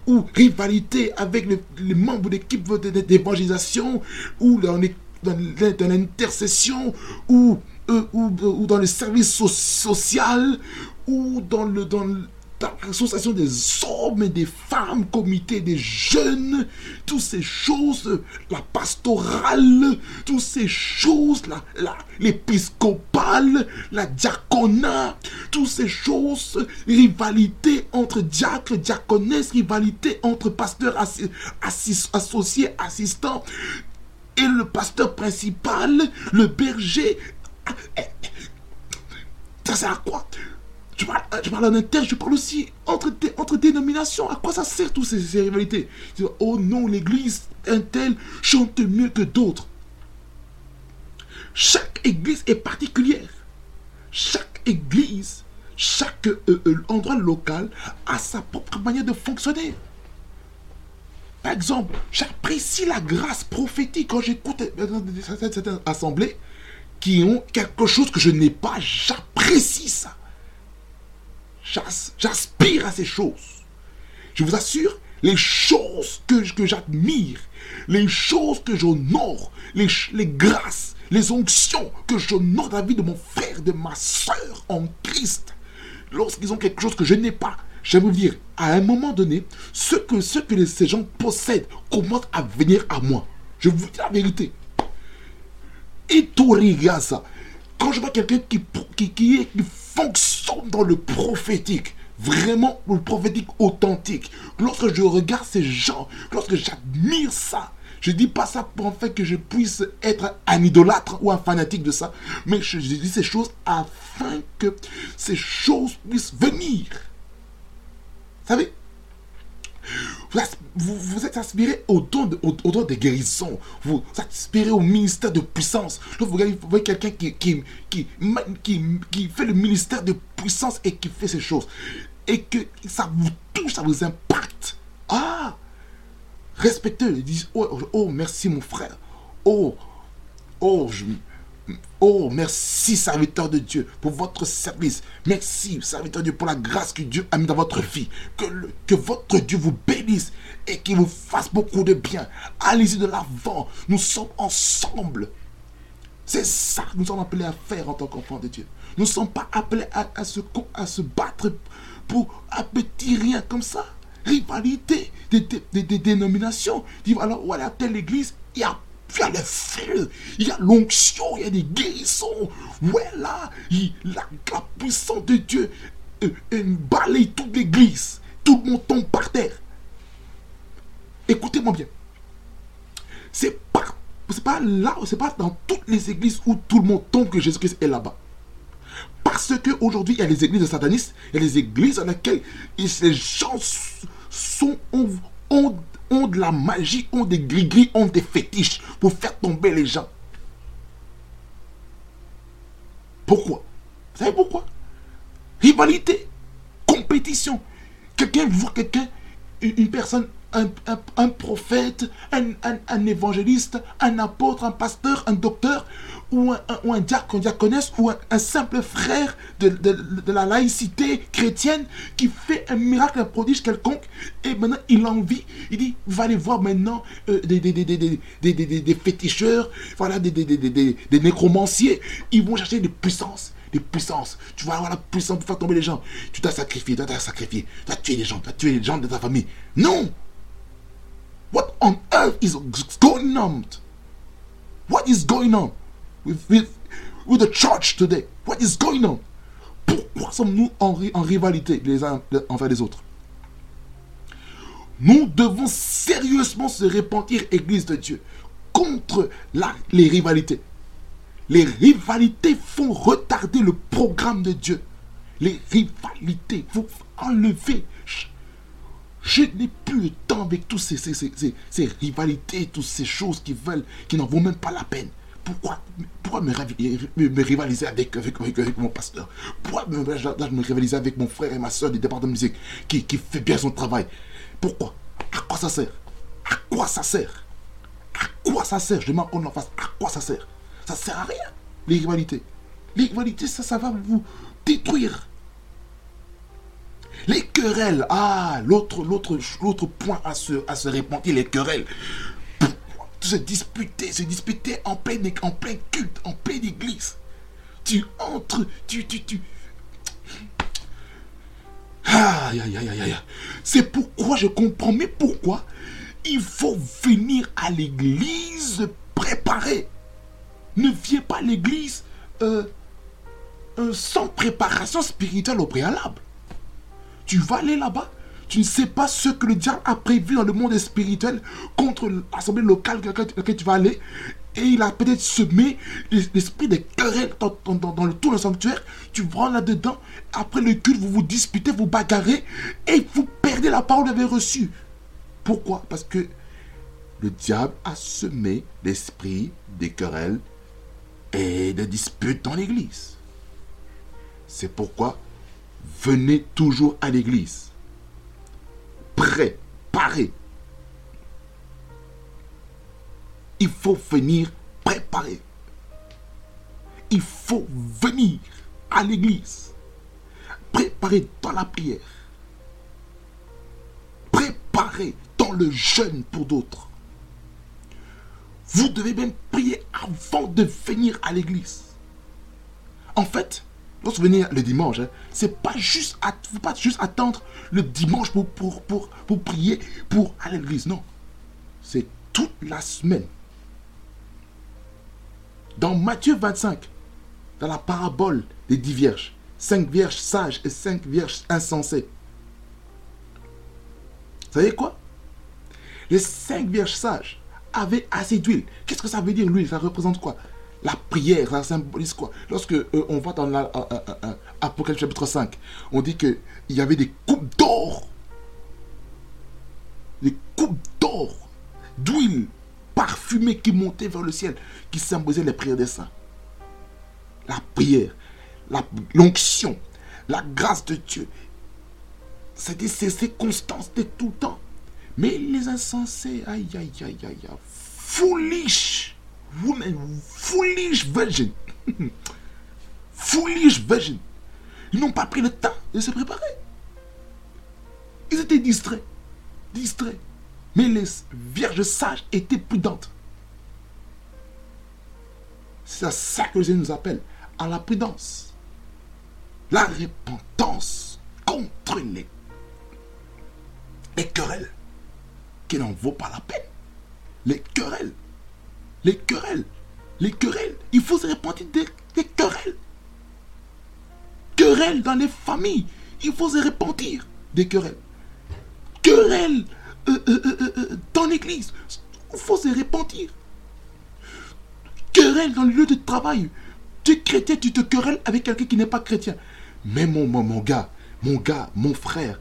ou rivalité avec les membres d'équipe d'évangélisation, ou dans, dans l'intercession, ou, ou, ou, dans le service social, ou dans le, dans l'association des hommes et des femmes, comité des jeunes, toutes ces choses, la pastorale, toutes ces choses, l'épiscopale, la, la diaconat, toutes ces choses, rivalité entre diacres, diaconesses, rivalité entre pasteurs associés, assistants, et le pasteur principal, le berger. Ça sert à quoi? Je parle, parle en interne, je parle aussi entre, entre dénominations. À quoi ça sert toutes ces, rivalités? Oh non, l'église, un tel chante mieux que d'autres. Chaque église est particulière. Chaque église, chaque euh, euh, endroit local a sa propre manière de fonctionner. Par exemple, j'apprécie la grâce prophétique quand j'écoute certaines assemblées qui ont quelque chose que je n'ai pas. J'apprécie ça. J'aspire à ces choses. Je vous assure, les choses que, j'admire, les choses que j'honore, les, grâces, les onctions que j'honore dans la vie de mon frère, de ma soeur en Christ, lorsqu'ils ont quelque chose que je n'ai pas, je vous dire, à un moment donné, ce que, ce que ces gens possèdent commence à venir à moi. Je vous dis la vérité. Et tout ça. Quand je vois quelqu'un qui, qui, qui, qui fonctionne dans le prophétique, vraiment le prophétique authentique, lorsque je regarde ces gens, lorsque j'admire ça, je dis pas ça pour en fait que je puisse être un idolâtre ou un fanatique de ça, mais je dis ces choses afin que ces choses puissent venir. Savez, vous, êtes aspiré au don, de, au, don des guérisons. Vous, aspirez au ministère de puissance. vous voyez quelqu'un qui, fait le ministère de puissance et qui fait ces choses. Et que ça vous touche, ça vous impacte. Ah Respectez-le. Ils oh, oh, merci mon frère. Oh, oh, je, Oh, merci, serviteur de Dieu, pour votre service. Merci, serviteur de Dieu, pour la grâce que Dieu a mis dans votre vie. Que, votre Dieu vous bénisse et qu'il vous fasse beaucoup de bien. Allez-y de l'avant. Nous sommes ensemble. C'est ça que nous sommes appelés à faire en tant qu'enfants de Dieu. Nous ne sommes pas appelés à, se, à se battre pour un petit rien comme ça. Rivalité des, des, dénominations. Dis, alors, voilà, telle église, il y a il y a le feu, il y a l'onction, il y a des guérissons. Voilà, la, la puissance de Dieu euh, balaye toute l'église. Tout le monde tombe par terre. Écoutez-moi bien. C'est pas, c'est pas là, c'est pas dans toutes les églises où tout le monde tombe que Jésus-Christ est là-bas. Parce qu'aujourd'hui, il y a les églises de satanistes, il y a les églises dans lesquelles ces gens sont, ont ont de la magie, ont des gris-gris, ont des fétiches pour faire tomber les gens. Pourquoi? Vous savez pourquoi? Rivalité, compétition. Quelqu'un voit quelqu'un, une personne, un, prophète, un, évangéliste, un apôtre, un pasteur, un docteur, ou un, ou un diacre, diaconesse, ou un, simple frère de, de, la laïcité chrétienne qui fait un miracle, un prodige quelconque, et maintenant il a envie, il dit, va aller voir maintenant euh, des, des, des, féticheurs, voilà, des, des, nécromanciers, ils vont chercher des puissances des puissances. Tu vas avoir la puissance pour faire tomber les gens. Tu t'as sacrifié, tu t'as sacrifié, tu as tué les gens, tu as tué les gens de ta famille. Non! What on earth is going on? What is going on with, the church today? What is going on? Pourquoi sommes-nous en, en rivalité les uns envers les autres? Nous devons sérieusement se repentir, Église de Dieu, contre la, les rivalités. Les rivalités font retarder le programme de Dieu. Les rivalités, vous enlevez je n'ai plus le temps avec tous ces, ces, rivalités, toutes ces choses qui veulent, qui n'en vaut même pas la peine. Pourquoi, pourquoi me, rivaliser avec, avec, mon pasteur? Pourquoi me, rivaliser avec mon frère et ma soeur du département de musique qui, qui fait bien son travail? Pourquoi? À quoi ça sert? À quoi ça sert? À quoi ça sert? Je demande qu'on en face. À quoi ça sert? Ça sert à rien, les rivalités. Les rivalités, ça, ça va vous détruire. Les querelles. Ah, l'autre, l'autre, l'autre point à se, à se répandre, les querelles. Se disputer, se disputer en plein, en plein culte, en pleine église. Tu entres, tu, tu, tu. Aïe, aïe, aïe, aïe, aïe. C'est pourquoi je comprends, mais pourquoi il faut venir à l'église préparé. Ne viens pas à l'église euh, euh, sans préparation spirituelle au préalable. Tu vas aller là-bas. Tu ne sais pas ce que le diable a prévu dans le monde spirituel contre l'assemblée locale dans laquelle tu vas aller. Et il a peut-être semé l'esprit des querelles dans, le tour du sanctuaire. Tu vas là-dedans. Après le culte, vous vous disputez, vous bagarrez. Et vous perdez la parole que vous avez reçue. Pourquoi? Parce que le diable a semé l'esprit des querelles et des disputes dans l'église. C'est pourquoi venez toujours à l'église. Préparé. Il faut venir préparer. Il faut venir à l'église. Préparer dans la prière. Préparer dans le jeûne pour d'autres. Vous devez même prier avant de venir à l'église. En fait, vous venez le dimanche, hein, c'est pas juste, pas juste attendre le dimanche pour, pour prier, pour aller à l'église. Non. C'est toute la semaine. Dans Matthieu 25, dans la parabole des dix vierges, cinq vierges sages et cinq vierges insensées. Vous savez quoi? Les cinq vierges sages avaient assez d'huile. Qu'est-ce que ça veut dire l'huile? Ça représente quoi? La prière, ça symbolise quoi Lorsque euh, on va dans l'Apocalypse chapitre 5, on dit qu'il y avait des coupes d'or. Des coupes d'or, d'huile parfumée qui montait vers le ciel, qui symbolisaient les prières des saints. La prière, l'onction, la, grâce de Dieu. C'était ces constance, c'était tout temps. Mais les insensés, aïe, aïe, aïe, aïe, aïe, foolish woman, foolish virgin. foolish virgin. Ils n'ont pas pris le temps de se préparer. Ils étaient distraits. Distraits. Mais les vierges sages étaient prudentes. C'est à ça que Jésus nous appelle, à la prudence. La repentance contre les, les querelles qui n'en vaut pas la peine. Les querelles les querelles. Les querelles. Il faut se répandre des, querelles. Querelles dans les familles. Il faut se repentir des querelles. Querelles euh, euh, euh, dans l'église. Il faut se repentir. Querelles dans le lieu de travail. Tu es chrétien, tu te querelles avec quelqu'un qui n'est pas chrétien. Mais mon, mon, mon gars, mon gars, mon frère,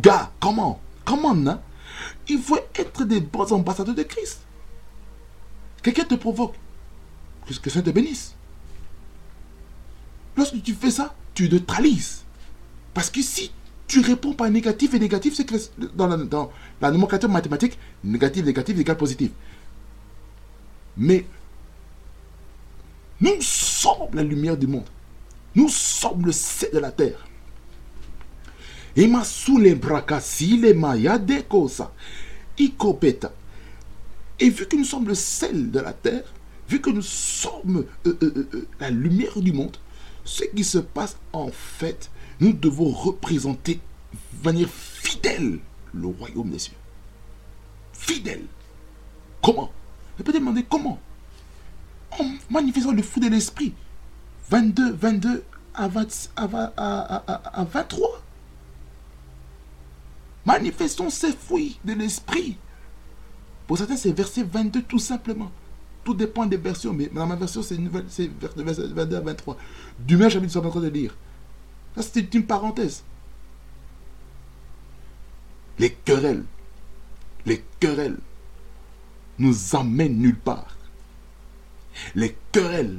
gars, comment? Comment, non Il faut être des bons ambassadeurs de Christ. Quelqu'un te provoque. Que ça te bénisse. Lorsque tu fais ça, tu neutralises. Parce que si tu réponds par négatif et négatif, c'est que dans la, dans la nomenclature mathématique, négatif, négatif égale positif. Mais Nous sommes la lumière du monde. Nous sommes le sel de la terre. Et ma les bracassi les maya dekosa. Ikopeta. Et vu que nous sommes le sel de la terre, vu que nous sommes euh, euh, euh, la lumière du monde, ce qui se passe en fait, nous devons représenter de manière fidèle le royaume des cieux. Fidèle. Comment? Je peux demander comment? En manifestant le fou de l'esprit. 22, 22 à, 23. Manifestons ces fruits de l'esprit. Pour certains, c'est verset 22 tout simplement. Tout dépend des versions, mais dans ma version, c'est verset 22 à 23. Du même chapitre, nous sommes en train de lire. Ça, c'est une parenthèse. Les querelles, les querelles nous amènent nulle part. Les querelles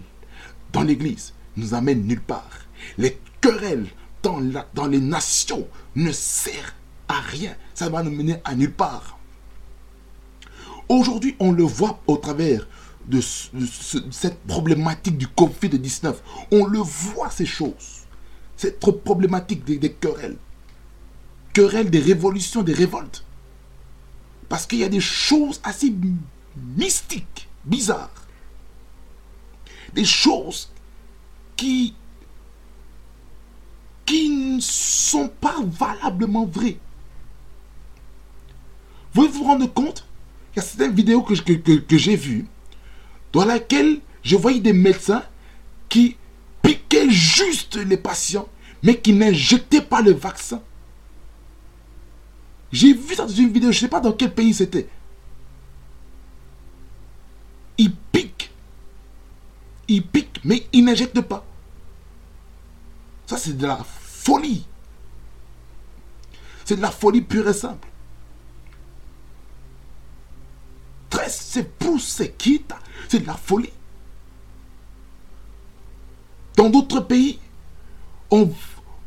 dans l'église nous amènent nulle part. Les querelles dans, dans les nations ne servent à rien. Ça va nous mener à nulle part. Aujourd'hui, on le voit au travers de, cette problématique du Covid-19. On le voit, ces choses. Cette problématique des, querelles. Querelles, des révolutions, des révoltes. Parce qu'il y a des choses assez mystiques, bizarres. Des choses qui, qui ne sont pas valablement vraies. Vous vous rendre compte? Il y que, que, j'ai vues dans laquelle je voyais des médecins qui piquaient juste les patients, mais qui n'injectaient pas le vaccin. J'ai vu ça dans une vidéo, je ne sais pas dans quel pays c'était. Ils piquent. Ils piquent, mais ils n'injectent pas. Ça, c'est de la folie. C'est de la folie pure et simple. C'est pour quitte, c'est de la folie. Dans d'autres pays, on,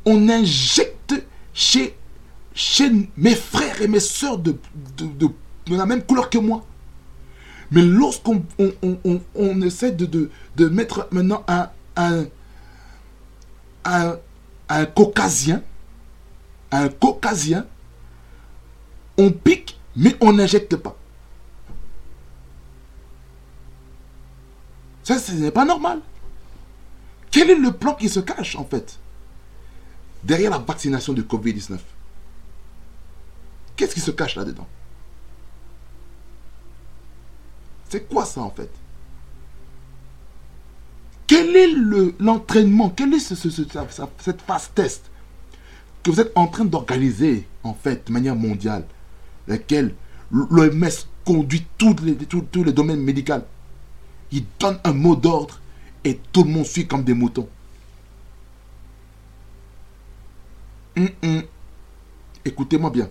on injecte chez, chez mes frères et mes soeurs de, de, la même couleur que moi. Mais lorsqu'on on, essaie de, de, mettre maintenant un, un, un, un caucasien, un caucasien, on pique, mais on n'injecte pas. Ce n'est pas normal. Quel est le plan qui se cache, en fait, derrière la vaccination du Covid-19? Qu'est-ce qui se cache là-dedans? C'est quoi ça, en fait? Quel est l'entraînement? Quelle est cette phase test que vous êtes en train d'organiser, en fait, de manière mondiale, laquelle l'OMS conduit tous les, tous les domaines médicaux? Il donne un mot d'ordre et tout le monde suit comme des moutons. Hum, hum. Écoutez-moi bien.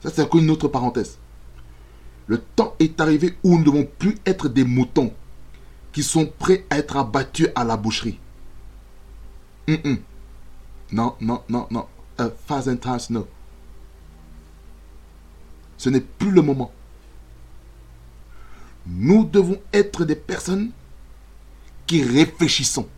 Ça, c'est encore une autre parenthèse. Le temps est arrivé où nous ne devons plus être des moutons qui sont prêts à être abattus à la boucherie. Hum, non, non, non, non. A thousand times no. Ce n'est plus le moment. Nous devons être des personnes qui réfléchissons.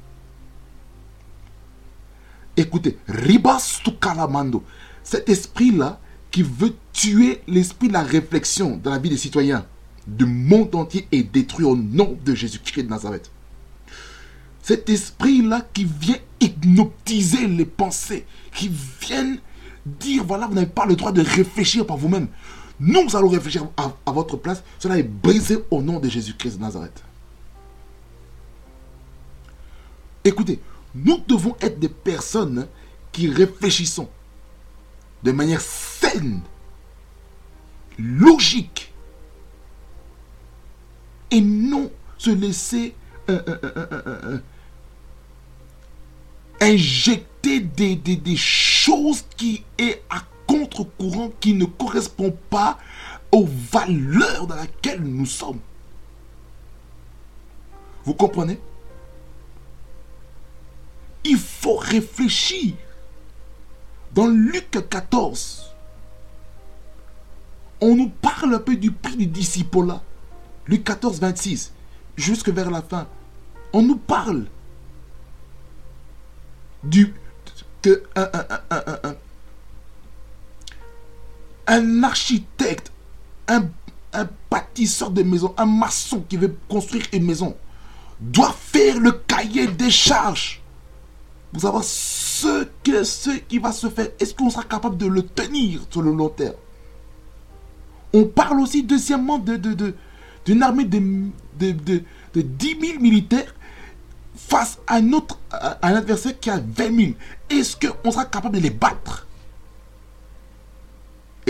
Écoutez, Ribas Kalamando, cet esprit-là qui veut tuer l'esprit de la réflexion dans la vie des citoyens du monde entier est détruit au nom de Jésus-Christ de Nazareth. Cet esprit-là qui vient hypnotiser les pensées, qui vient dire, voilà, vous n'avez pas le droit de réfléchir par vous-même. Nous allons réfléchir à, votre place. Cela est brisé au nom de Jésus-Christ de Nazareth. Écoutez, nous devons être des personnes qui réfléchissons de manière saine, logique, et non se laisser euh, euh, euh, injecter des, des, des, choses qui est à contre-courant qui ne correspond pas aux valeurs dans lesquelles nous sommes. Vous comprenez? Il faut réfléchir. Dans Luc 14, on nous parle un peu du prix du disciple là. Luc 14, 26, jusque vers la fin. On nous parle du architecte, un, un bâtisseur de maison, un maçon qui veut construire une maison doit faire le cahier des charges pour savoir ce que ce qui va se faire. Est-ce qu'on sera capable de le tenir sur le long terme? On parle aussi deuxièmement de, de, d'une armée de, de, de, 10 000 militaires face à un, autre, un adversaire qui a 20 000. Est-ce qu'on sera capable de les battre?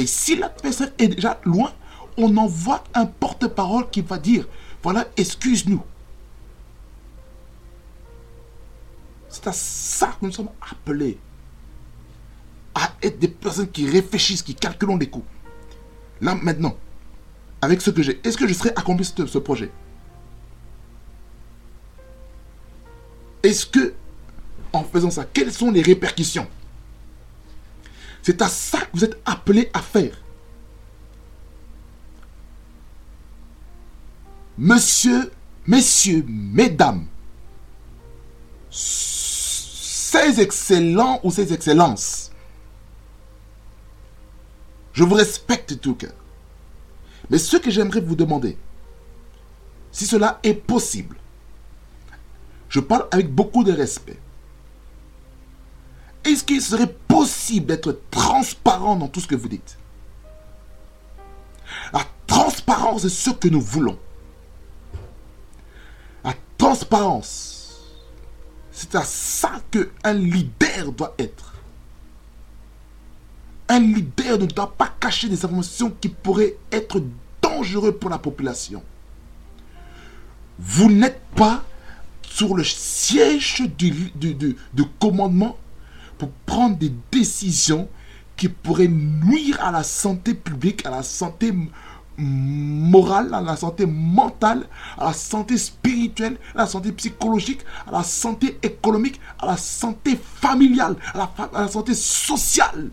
Et si l'adversaire est déjà loin, on envoie un porte-parole qui va dire, voilà, excuse-nous. C'est à ça que nous sommes appelés. À être des personnes qui réfléchissent, qui calculent les coûts. Là, maintenant, avec ce que j'ai, est-ce que je serais accompli ce, ce projet? Est-ce que, en faisant ça, quelles sont les répercussions? C'est à ça que vous êtes appelés à faire. Monsieur, messieurs, mesdames, ces excellents ou ces excellences, je vous respecte tout cœur. Mais ce que j'aimerais vous demander, si cela est possible, je parle avec beaucoup de respect. Est-ce qu'il serait possible d'être transparent dans tout ce que vous dites? La transparence est ce que nous voulons. La transparence, c'est à ça qu'un leader doit être. Un leader ne doit pas cacher des informations qui pourraient être dangereuses pour la population. Vous n'êtes pas sur le siège du, commandement pour prendre des décisions qui pourraient nuire à la santé publique, à la santé morale, à la santé mentale, à la santé spirituelle, à la santé psychologique, à la santé économique, à la santé familiale, à la santé sociale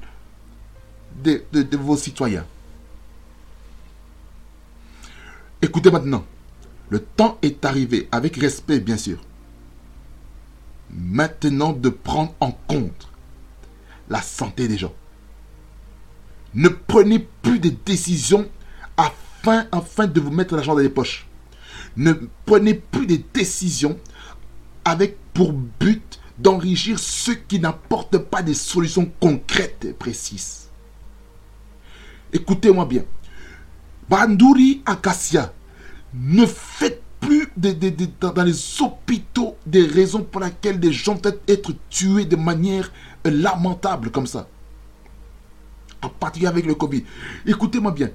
de, vos citoyens. Écoutez maintenant, le temps est arrivé, avec respect bien sûr, maintenant de prendre en compte la santé des gens. Ne prenez plus de décisions afin, afin de vous mettre l'argent dans les poches. Ne prenez plus de décisions avec pour but d'enrichir ceux qui n'apportent pas des solutions concrètes et précises. Écoutez-moi bien. Banduri Acacia, ne faites plus dans les hôpitaux des raisons pour lesquelles des gens peuvent être tués de manière lamentable comme ça. En particulier avec le Covid. Écoutez-moi bien.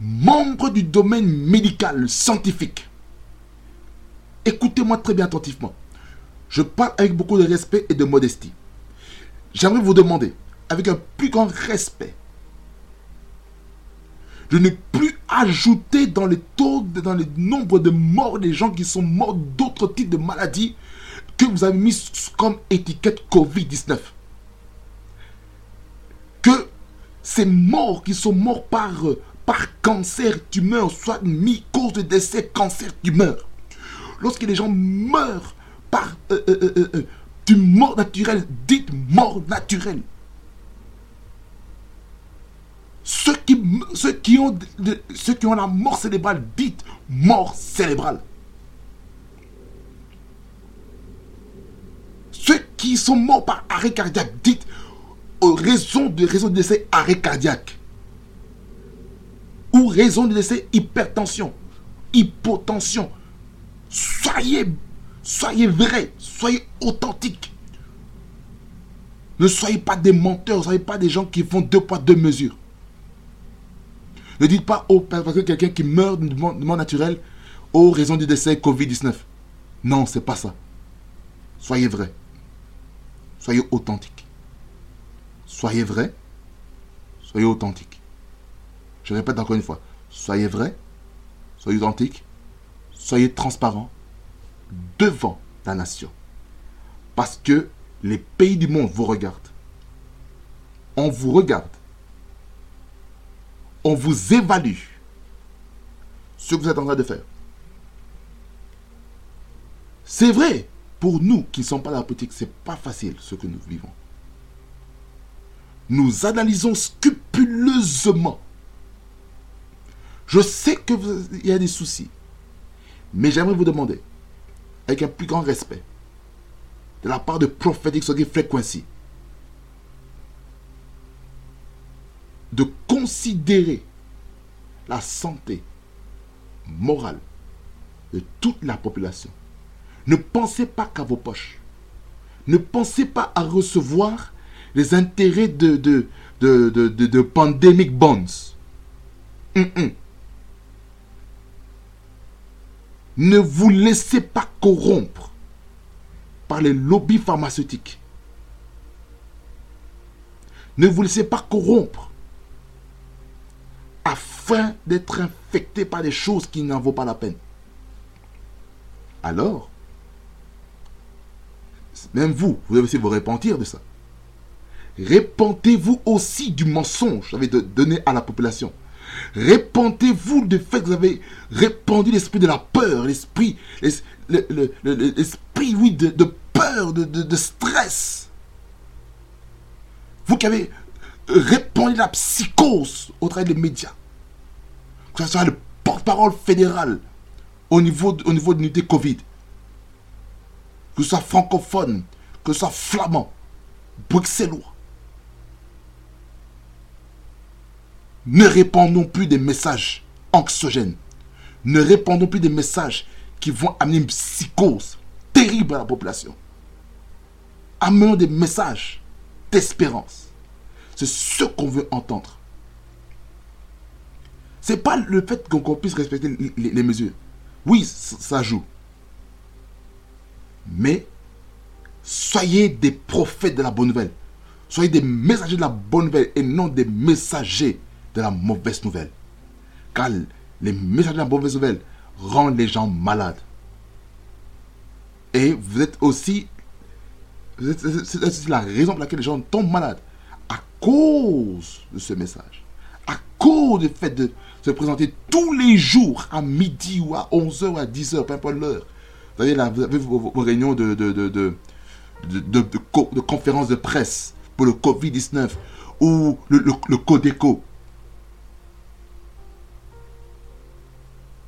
Membre du domaine médical, scientifique. Écoutez-moi très bien attentivement. Je parle avec beaucoup de respect et de modestie. J'aimerais vous demander, avec un plus grand respect, de ne plus ajouter dans les taux, dans le nombre de morts des gens qui sont morts d'autres types de maladies que vous avez mis comme étiquette Covid-19. Que ces morts qui sont morts par, par cancer, tumeur, soit mis cause de décès, cancer, tumeur. Lorsque les gens meurent par euh, euh, euh, d'une mort naturelle, dites mort naturelle, ceux qui, ont, ceux qui ont la mort cérébrale, dite mort cérébrale. Ceux qui sont morts par arrêt cardiaque, dites raison de raison de décès arrêt cardiaque. Ou raison de décès hypertension, hypotension. Soyez, soyez vrais, soyez authentiques. Ne soyez pas des menteurs, ne soyez pas des gens qui font deux poids, deux mesures. Ne dites pas, oh, parce que quelqu'un qui meurt de mort naturelle, oh, raison du décès Covid-19. Non, c'est pas ça. Soyez vrai. Soyez authentique. Soyez vrai. Soyez authentique. Je répète encore une fois. Soyez vrai. Soyez authentique. Soyez transparent devant la nation. Parce que les pays du monde vous regardent. On vous regarde on vous évalue ce que vous êtes en train de faire. C'est vrai, pour nous qui ne sommes pas dans la politique, c'est pas facile ce que nous vivons. Nous analysons scrupuleusement. Je sais qu'il y a des soucis. Mais j'aimerais vous demander, avec un plus grand respect, de la part de prophétique Soggy Frequency, de considérer la santé morale de toute la population. Ne pensez pas qu'à vos poches. Ne pensez pas à recevoir les intérêts de, de, de, de, pandemic bonds. Ne vous laissez pas corrompre par les lobbies pharmaceutiques. Ne vous laissez pas corrompre afin d'être infecté par des choses qui n'en vaut pas la peine. Alors, même vous, vous devez vous repentir de ça. Répentez-vous aussi du mensonge que vous avez donné à la population. Répentez-vous du fait que vous avez répandu l'esprit de la peur, l'esprit, l'esprit, oui, de, peur, de, stress. Vous qui avez répandu la psychose au travers des médias. Que ce soit le porte-parole fédéral au niveau, au niveau de l'unité Covid. Que ce soit francophone, que ce soit flamand, bruxellois. Ne répandons plus des messages anxiogènes. Ne répandons plus des messages qui vont amener une psychose terrible à la population. Amenons des messages d'espérance. Ce qu'on veut entendre. C'est pas le fait qu'on puisse respecter les, mesures. Oui, ça joue. Mais soyez des prophètes de la bonne nouvelle. Soyez des messagers de la bonne nouvelle et non des messagers de la mauvaise nouvelle. Car les messages de la mauvaise nouvelle rendent les gens malades. Et vous êtes aussi... La raison pour laquelle les gens tombent malades. Cause de ce message. À cause du fait de se présenter tous les jours à midi ou à 11h ou à 10h, peu importe l'heure. Vous avez, vos, réunions de, de, de, de, conférences de presse pour le Covid-19 ou le, le, le Codeco.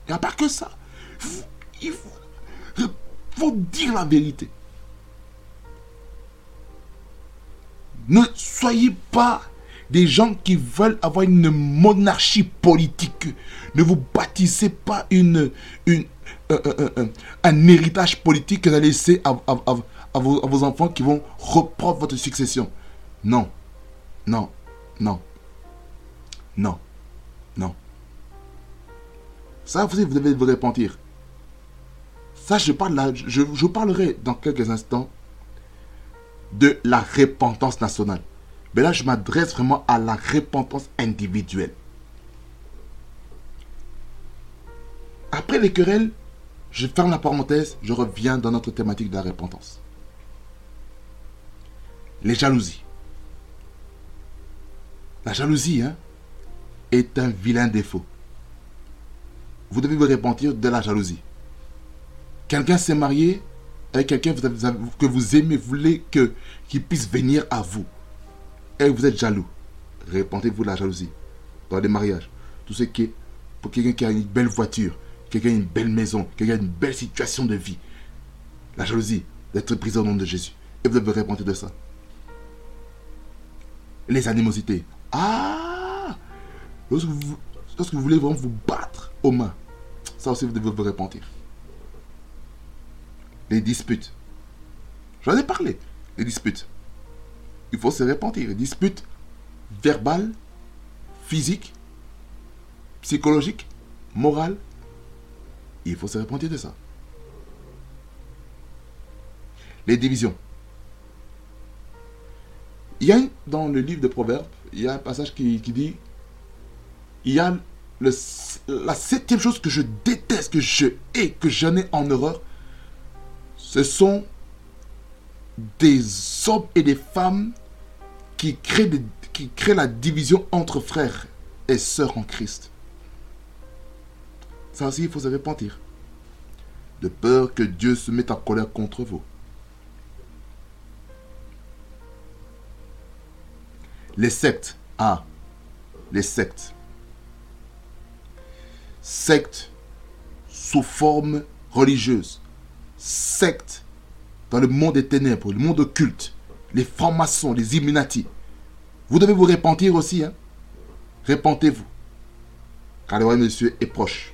Il n'y a pas que ça. Il faut, dire la vérité. Ne soyez pas des gens qui veulent avoir une monarchie politique. Ne vous bâtissez pas une, une, un héritage politique que vous allez à, vos, enfants qui vont reprendre votre succession. Non, non, non, non, non. Ça, vous devez vous repentir. Ça, je, parle là, je parlerai dans quelques instants de la repentance nationale. Mais là, je m'adresse vraiment à la repentance individuelle. Après les querelles, je ferme la parenthèse, je reviens dans notre thématique de la repentance. Les jalousies. La jalousie hein, est un vilain défaut vous devez vous repentir de la jalousie? Quelqu'un s'est marié avec quelqu'un que vous aimez, vous voulez qu'il puisse venir à vous? Et vous êtes jaloux. Repentez-vous de la jalousie. Dans les mariages. Tout ce qui est pour quelqu'un qui a une belle voiture, quelqu'un qui a une belle maison, quelqu'un qui a une belle situation de vie. La jalousie, d'être pris au nom de Jésus. Et vous devez repentir de ça. Les animosités. Ah Lorsque vous, lorsque vous voulez vraiment vous battre aux mains, ça aussi, vous devez vous repentir. Les disputes. J'en ai parlé. Les disputes. Il faut se repentir. Les disputes verbales, physiques, psychologiques, morales. Il faut se repentir de ça. Les divisions. Il y a dans le livre de Proverbes, il y a un passage qui, dit il y a la septième chose que je déteste, que je hais, que j'en ai en horreur, ce sont des hommes et des femmes qui créent, la division entre frères et sœurs en Christ. Ça aussi, il faut se repentir. de peur que Dieu se mette en colère contre vous. Les sectes. Ah, les sectes. Sectes sous forme religieuse. Sectes dans le monde des ténèbres, le monde occulte. Les francs-maçons, les Illuminati. Vous devez vous repentir aussi. Hein? Repentez-vous. Car le roi monsieur est proche.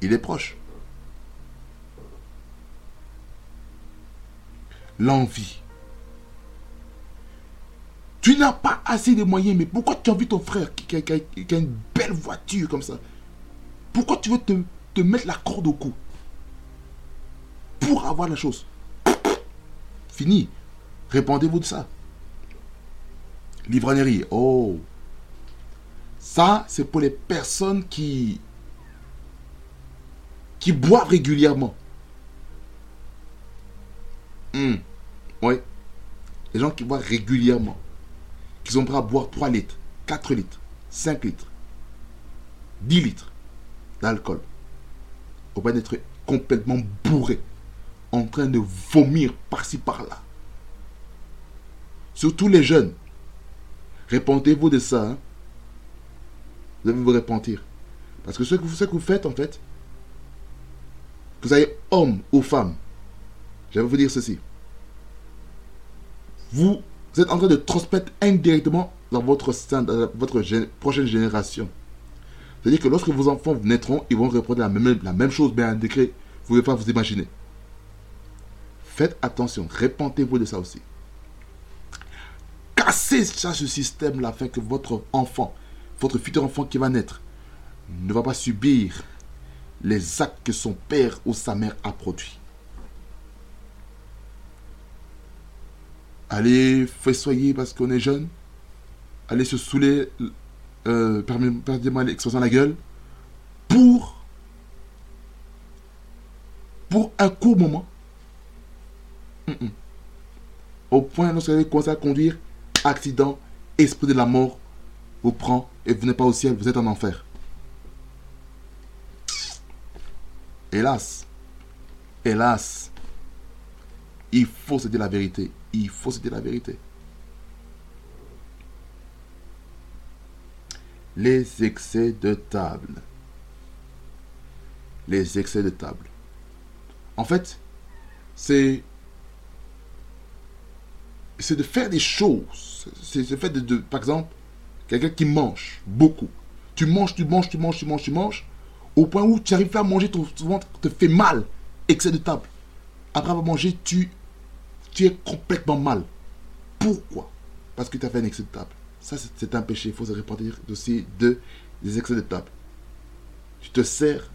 Il est proche. L'envie. Tu n'as pas assez de moyens, mais pourquoi tu envies ton frère qui, a, une belle voiture comme ça? Pourquoi tu veux te mettre la corde au cou? Pour avoir la chose. Fini. Répondez-vous de ça. Livranerie. Oh. Ça, c'est pour les personnes qui, qui boivent régulièrement. Hmm. Oui. Les gens qui boivent régulièrement. Qui sont prêts à boire 3 litres, 4 litres, 5 litres, 10 litres d'alcool. Au point d'être complètement bourré. En train de vomir par-ci par-là. Surtout les jeunes. Répondez-vous de ça. Hein. Vous devez vous repentir. Parce que ce que, vous, que faites, en fait, vous avez homme ou femme. Je vais vous dire ceci. Vous, êtes en train de transmettre indirectement dans votre, prochaine génération. C'est-à-dire que lorsque vos enfants naîtront, ils vont reprendre la même, la même chose, mais un décret. Vous ne pouvez pas vous imaginer. Faites attention, répentez-vous de ça aussi. Cassez ça, ce système-là afin que votre enfant, votre futur enfant qui va naître, ne va pas subir les actes que son père ou sa mère a produits. Allez soyer parce qu'on est jeune. Allez se saouler, euh, permettez-moi l'expression la gueule, pour, pour un court moment. Au point, lorsque vous allez commencer à conduire, accident, esprit de la mort vous prend et vous n'êtes pas au ciel, vous êtes en enfer. Hélas, hélas, il faut se dire la vérité. Il faut se dire la vérité. Les excès de table. Les excès de table. En fait, c'est c'est de faire des choses. C'est le fait de, par exemple, quelqu'un qui mange beaucoup. Tu manges, tu manges, tu manges, tu manges, tu manges, au point où tu arrives à manger, ton ventre te fait mal, excès de table. Après avoir mangé, tu, tu es complètement mal. Pourquoi? Parce que tu as fait un excès de table. Ça, c'est un péché. Il faut se répandre aussi de des excès de table. Tu te sers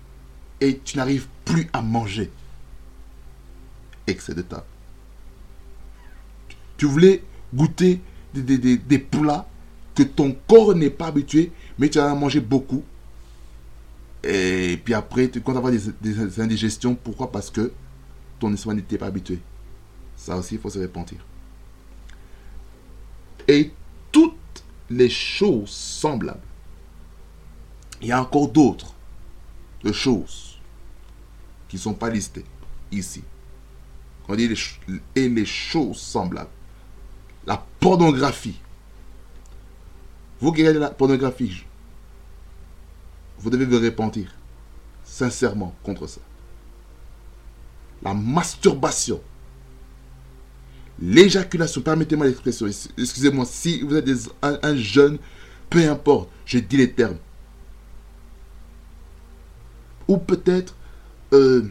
et tu n'arrives plus à manger. Excès de table. Tu voulais goûter des, plats que ton corps n'est pas habitué, mais tu as mangé beaucoup. Et puis après, tu comptes avoir des, indigestions. Pourquoi? Parce que ton estomac n'était pas habitué. Ça aussi, il faut se repentir. Et toutes les choses semblables. Il y a encore d'autres choses qui ne sont pas listées ici. On dit et les choses semblables la pornographie. Vous qui regardez la pornographie, vous devez vous repentir sincèrement contre ça. La masturbation. L'éjaculation, permettez-moi l'expression, excusez-moi, si vous êtes un, jeune, peu importe, je dis les termes. Ou peut-être euh,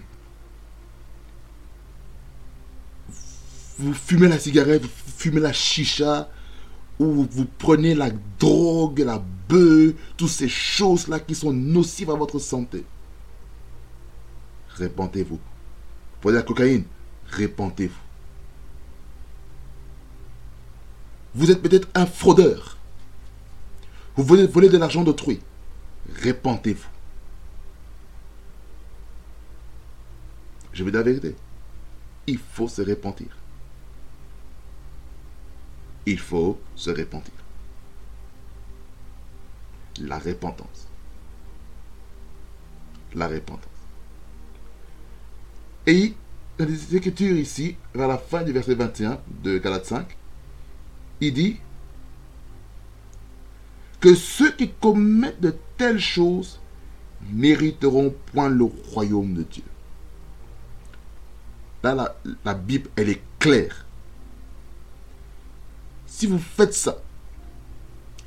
vous fumez la cigarette, vous fumez la chicha, ou vous prenez la drogue, la bœuf, toutes ces choses-là qui sont nocives à votre santé. Répentez-vous. Vous prenez la cocaïne, répentez-vous. Vous êtes peut-être un fraudeur. Vous voulez voler de l'argent d'autrui. Répentez-vous. Je vais dire la vérité. Il faut se repentir il faut se repentir. La repentance. La repentance. Et dans les Écritures ici, vers la fin du verset 21 de Galates 5, il dit que ceux qui commettent de telles choses n'hériteront point le royaume de Dieu. Là, la, la Bible, elle est claire. Si vous faites ça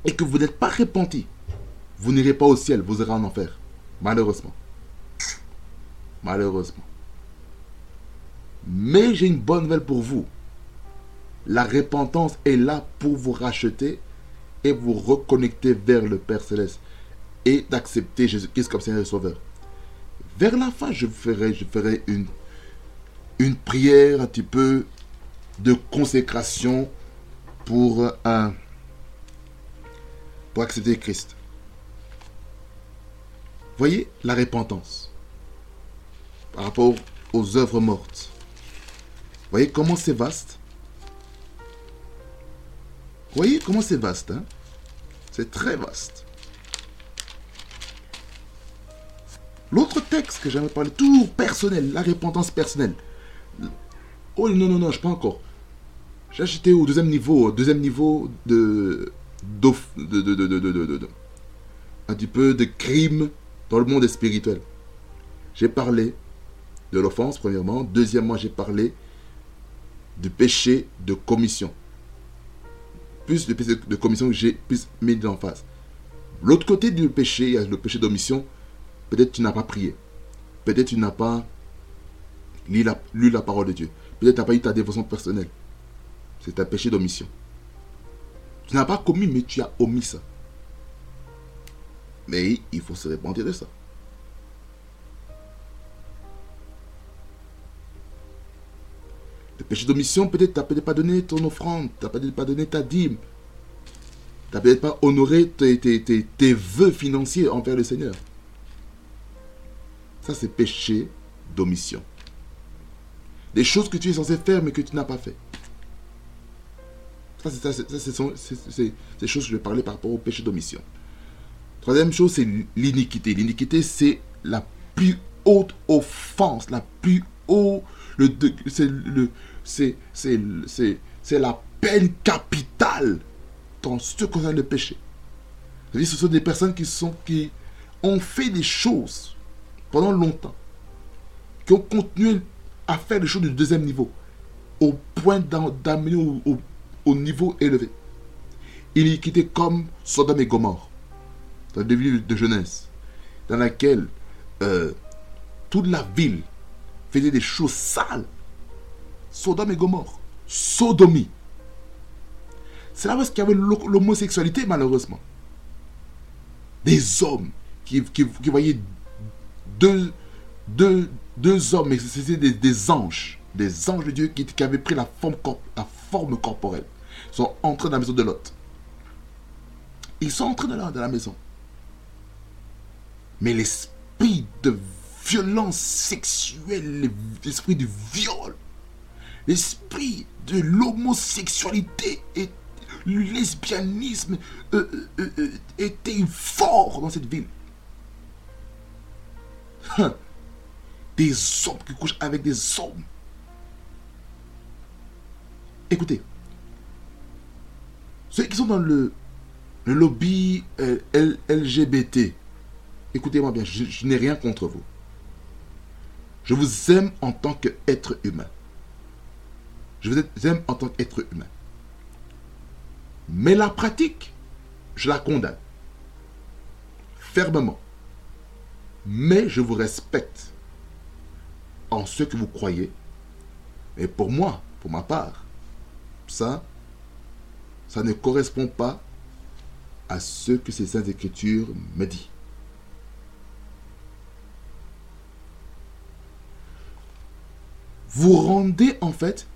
et que vous n'êtes pas repenti, vous n'irez pas au ciel, vous irez en enfer. Malheureusement. Malheureusement. Mais j'ai une bonne nouvelle pour vous. La repentance est là pour vous racheter et vous reconnecter vers le Père Céleste et d'accepter Jésus-Christ comme Seigneur et Sauveur. Vers la fin, je ferai, une, une prière un petit peu de consécration pour, euh, pour accepter Christ. Voyez la repentance par rapport aux œuvres mortes. Voyez comment c'est vaste. Voyez comment c'est vaste. Hein? C'est très vaste. L'autre texte que j'aimerais parler, tout personnel, la repentance personnelle. Oh non, non, non, je pas encore. Acheté au deuxième niveau, au deuxième niveau de, de, de, de, de, un petit peu de crime dans le monde spirituel. J'ai parlé de l'offense, premièrement. Deuxièmement, j'ai parlé du péché de commission. Plus de péché de commission que j'ai plus mis en face. L'autre côté du péché, il y a le péché d'omission. Peut-être tu n'as pas prié. Peut-être tu n'as pas lu la, lu la parole de Dieu. Peut-être tu n'as pas eu ta dévotion personnelle. C'est un péché d'omission. Tu n'as pas commis, mais tu as omis ça. Mais il faut se répandre de ça. Le péché d'omission, peut-être tu n'as peut-être pas donné ton offrande, tu n'as peut-être pas donné ta dîme. Tu n'as peut-être pas honoré tes, tes, tes, vœux financiers envers le Seigneur. Ça, c'est péché d'omission. Des choses que tu es censé faire, mais que tu n'as pas fait. Ça, c'est des choses que je parler par rapport au péché d'omission. Troisième chose, c'est l'iniquité. L'iniquité, c'est la plus haute offense, la plus haute, c'est la peine capitale dans ce qui concerne le péché. ce sont des personnes qui, sont, qui ont fait des choses pendant longtemps, qui ont continué à faire des choses du deuxième niveau, au point d'amener au, au, niveau élevé. Il est quitté comme Sodome et Gomorre dans des villes de jeunesse, dans laquelle euh, toute la ville faisait des choses sales. Sodome et Gomorre. Sodomie. C'est là où qu'il y avait l'homosexualité, malheureusement. Des hommes qui, qui, voyaient deux, deux, deux hommes, mais c'était des, anges. Des anges de Dieu qui, qui avaient pris la forme, la corporelle. Sont entrés dans la maison de Lot. Ils sont entrés dans la maison. Mais l'esprit de violence sexuelle, l'esprit du viol, l'esprit de l'homosexualité et le lesbianisme euh, euh, euh, était fort dans cette ville. Hein. Des hommes qui couchent avec des hommes. Écoutez, ceux qui sont dans le, lobby LGBT, Écoutez-moi bien, je, n'ai rien contre vous. Je vous aime en tant qu'être humain. Je vous aime en tant qu'être humain. Mais la pratique, je la condamne. Fermement. Mais je vous respecte en ce que vous croyez. Et pour moi, pour ma part, ça, ça ne correspond pas à ce que ces Saintes Écritures me disent. vous rendez en fait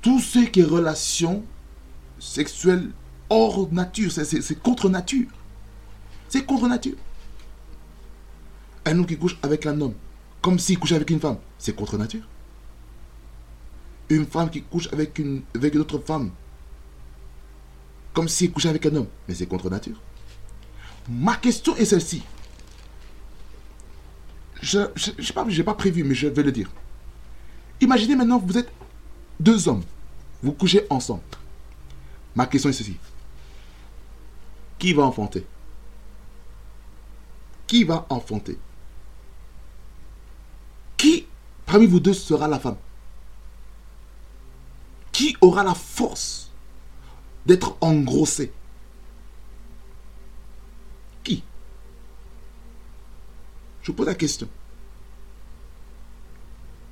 tout ce qui est relation sexuelle hors nature. C'est contre nature. C'est contre nature. Un homme qui couche avec un homme, comme s'il couchait avec une femme, c'est contre nature. Une femme qui couche avec une, autre femme, comme s'il couchait avec un homme, mais c'est contre nature. Ma question est celle-ci. je n'ai pas, pas prévu, mais je vais le dire. Imaginez maintenant, vous êtes deux hommes. Vous couchez ensemble. Ma question est ceci. Qui va enfanter? Qui va enfanter? Qui parmi vous deux sera la femme? Qui aura la force d'être engrossé? Qui? Je pose la question.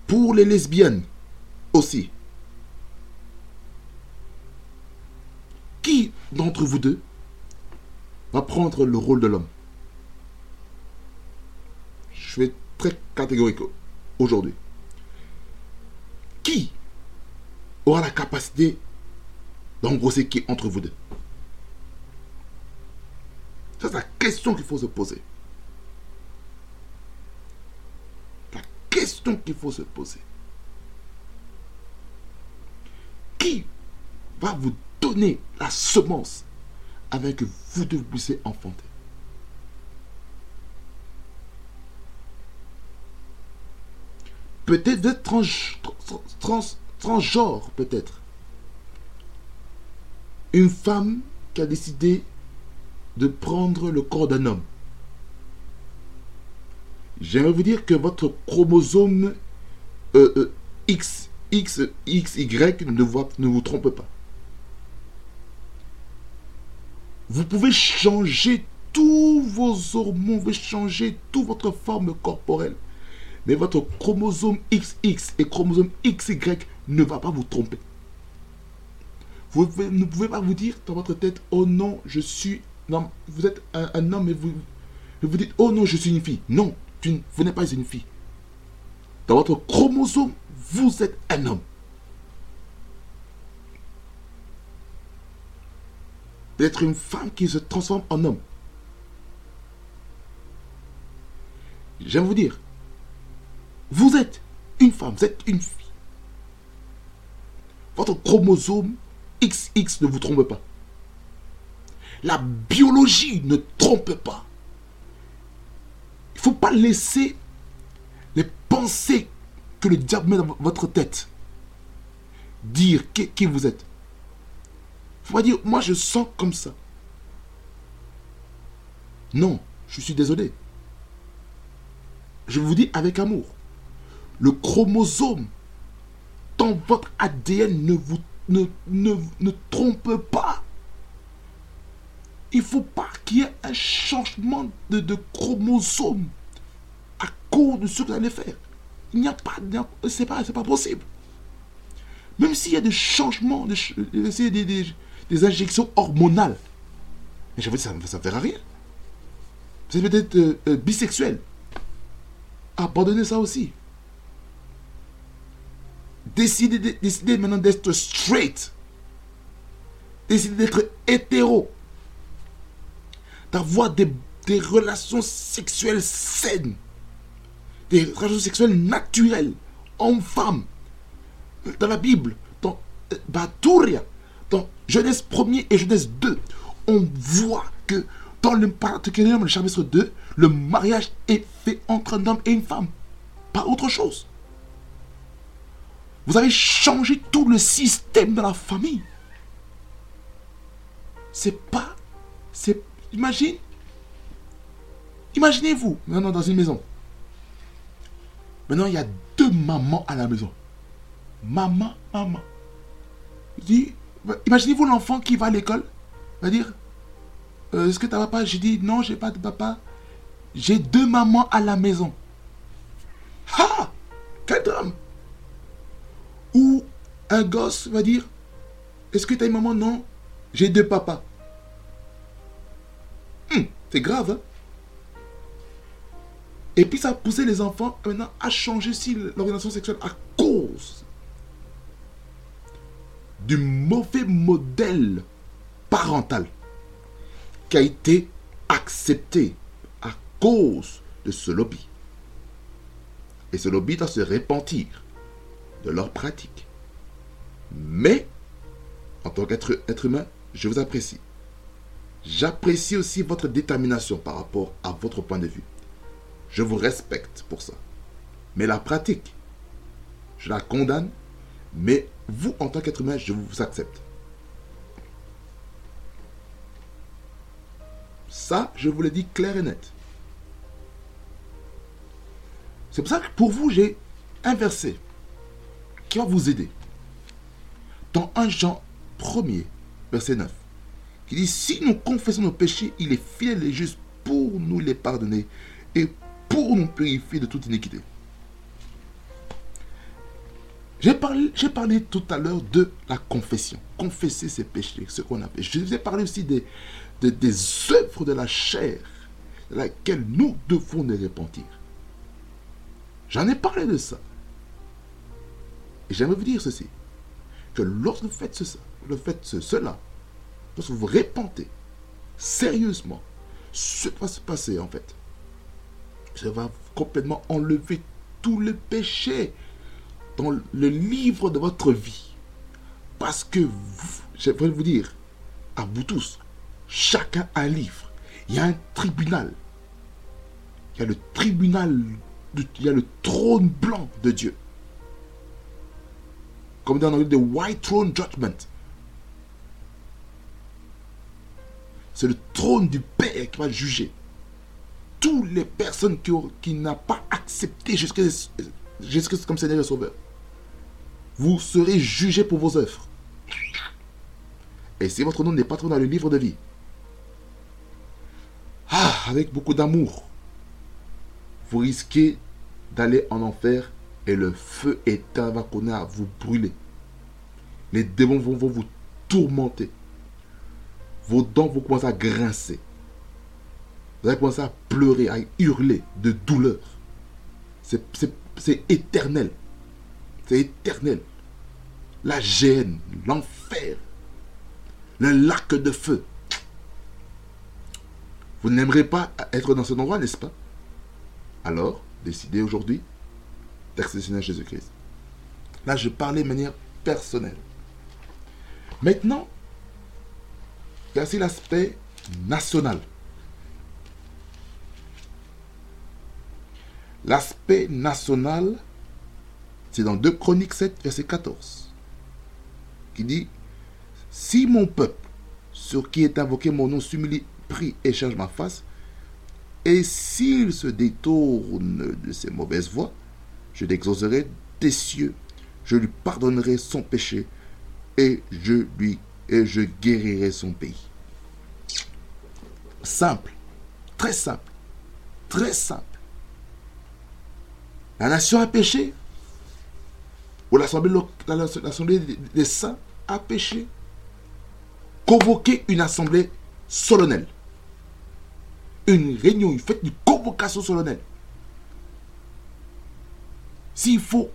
Pour les lesbiennes aussi. Qui d'entre vous deux va prendre le rôle de l'homme? Je vais très catégorique aujourd'hui. Qui aura la capacité d'engrosser qui entre vous deux C'est la question qu'il faut se poser. La question qu'il faut se poser. Qui va vous donner la semence avec que vous devez puissiez enfanter? Peut-être d'être trans, transgenre, peut-être. Une femme qui a décidé de prendre le corps d'un homme. J'aimerais vous dire que votre chromosome euh, euh, X, X, X, Y ne, ne vous trompe pas. Vous pouvez changer tous vos hormones, vous pouvez changer toute votre forme corporelle. Mais votre chromosome XX et chromosome XY ne va pas vous tromper. Vous ne pouvez pas vous dire dans votre tête, oh non, je suis... Non, vous êtes un, homme et vous, vous dites, oh non, je suis une fille. Non, tu, vous n'êtes pas une fille. Dans votre chromosome, vous êtes un homme. d'être une femme qui se transforme en homme. J'aime vous dire, vous êtes une femme, vous êtes une fille. Votre chromosome XX ne vous trompe pas. La biologie ne trompe pas. Il ne faut pas laisser les pensées que le diable met dans votre tête dire qui vous êtes faut pas dire, moi je sens comme ça. Non, je suis désolé. Je vous dis avec amour. Le chromosome dans votre ADN ne vous ne, ne, trompe pas. Il faut pas qu'il y ait un changement de, chromosome à cause de ce que vous allez faire. Il n'y a pas, c'est pas, pas possible. Même s'il y a des changements, des, des, des injections hormonales. Mais j'avais dit, ça ne à rien. Vous êtes peut-être euh, euh, bisexuel. Abandonnez ça aussi. Décidez, maintenant d'être straight. Décidez d'être hétéro. D'avoir des, relations sexuelles saines. Des relations sexuelles naturelles. Homme-femme. Dans la Bible, dans euh, Baturia, dans Genèse 1er et Genèse 2, on voit que dans le particulier le chapitre 2, le mariage est fait entre un homme et une femme. Pas autre chose. Vous avez changé tout le système de la famille. C'est pas. C'est. Imagine. Imaginez-vous, maintenant dans une maison. Maintenant, il y a deux mamans à la maison. Maman, maman. Imaginez-vous l'enfant qui va à l'école, va dire euh, Est-ce que tu papa? J'ai dit Non, j'ai pas de papa. J'ai deux mamans à la maison. Ah Quel drame Un gosse va dire Est-ce que tu as une maman? Non, j'ai deux papas. Hum, c'est grave, hein Et puis ça a poussé les enfants maintenant à changer si l'orientation sexuelle à cause du mauvais modèle parental qui a été accepté à cause de ce lobby. Et ce lobby doit se repentir de leurs pratiques. Mais, en tant qu'être être humain, je vous apprécie. J'apprécie aussi votre détermination par rapport à votre point de vue. Je vous respecte pour ça. Mais la pratique, je la condamne. Mais vous, en tant qu'être humain, je vous accepte. Ça, je vous l'ai dit clair et net. C'est pour ça que pour vous, j'ai un verset va vous aider. Dans 1 Jean 1er, verset 9, qui dit, si nous confessons nos péchés, il est fidèle et juste pour nous les pardonner et pour nous purifier de toute iniquité. J'ai parlé, parlé, tout à l'heure de la confession. Confesser ses péchés, ce qu'on a fait. Je vous ai parlé aussi des, des œuvres de la chair, de laquelle nous devons nous repentir. J'en ai parlé de ça. Et j'aimerais vous dire ceci, que lorsque vous faites, ce, le faites cela, lorsque vous repentez sérieusement, ce qui va se passer en fait, ça va complètement enlever tous les péchés dans le livre de votre vie. Parce que, vous, je vais vous dire, à vous tous, chacun a un livre. Il y a un tribunal. Il y a le tribunal, il y a le trône blanc de Dieu. Comme dans le White Throne Judgment. C'est le trône du Père qui va juger. Toutes les personnes qui, qui n'ont pas accepté Jésus-Christ comme Seigneur et Sauveur. Vous serez jugés pour vos œuvres. Et si votre nom n'est pas trop dans le livre de vie, ah, avec beaucoup d'amour, vous risquez d'aller en enfer et le feu éteint va connaître à vous brûler. Les démons vont, vous tourmenter. Vos dents vont commencer à grincer. Vous allez commencer à pleurer, à hurler de douleur. C'est éternel. C'est éternel. La gêne, l'enfer, le lac de feu. Vous n'aimerez pas être dans cet endroit, n'est-ce pas? Alors, décidez aujourd'hui d'accepter Jésus-Christ. Là, je parlais de manière personnelle. Maintenant, aussi l'aspect national. L'aspect national, c'est dans 2 Chroniques 7, verset 14, qui dit, Si mon peuple, sur qui est invoqué mon nom, s'humilie prie et change ma face. Et s'il se détourne de ses mauvaises voies, je l'exaucerai des cieux, je lui pardonnerai son péché et je lui et je guérirai son pays. Simple, très simple, très simple. La nation a péché, ou l'assemblée des saints a péché. Convoquer une assemblée solennelle une réunion, une fête, une convocation solennelle. S'il faut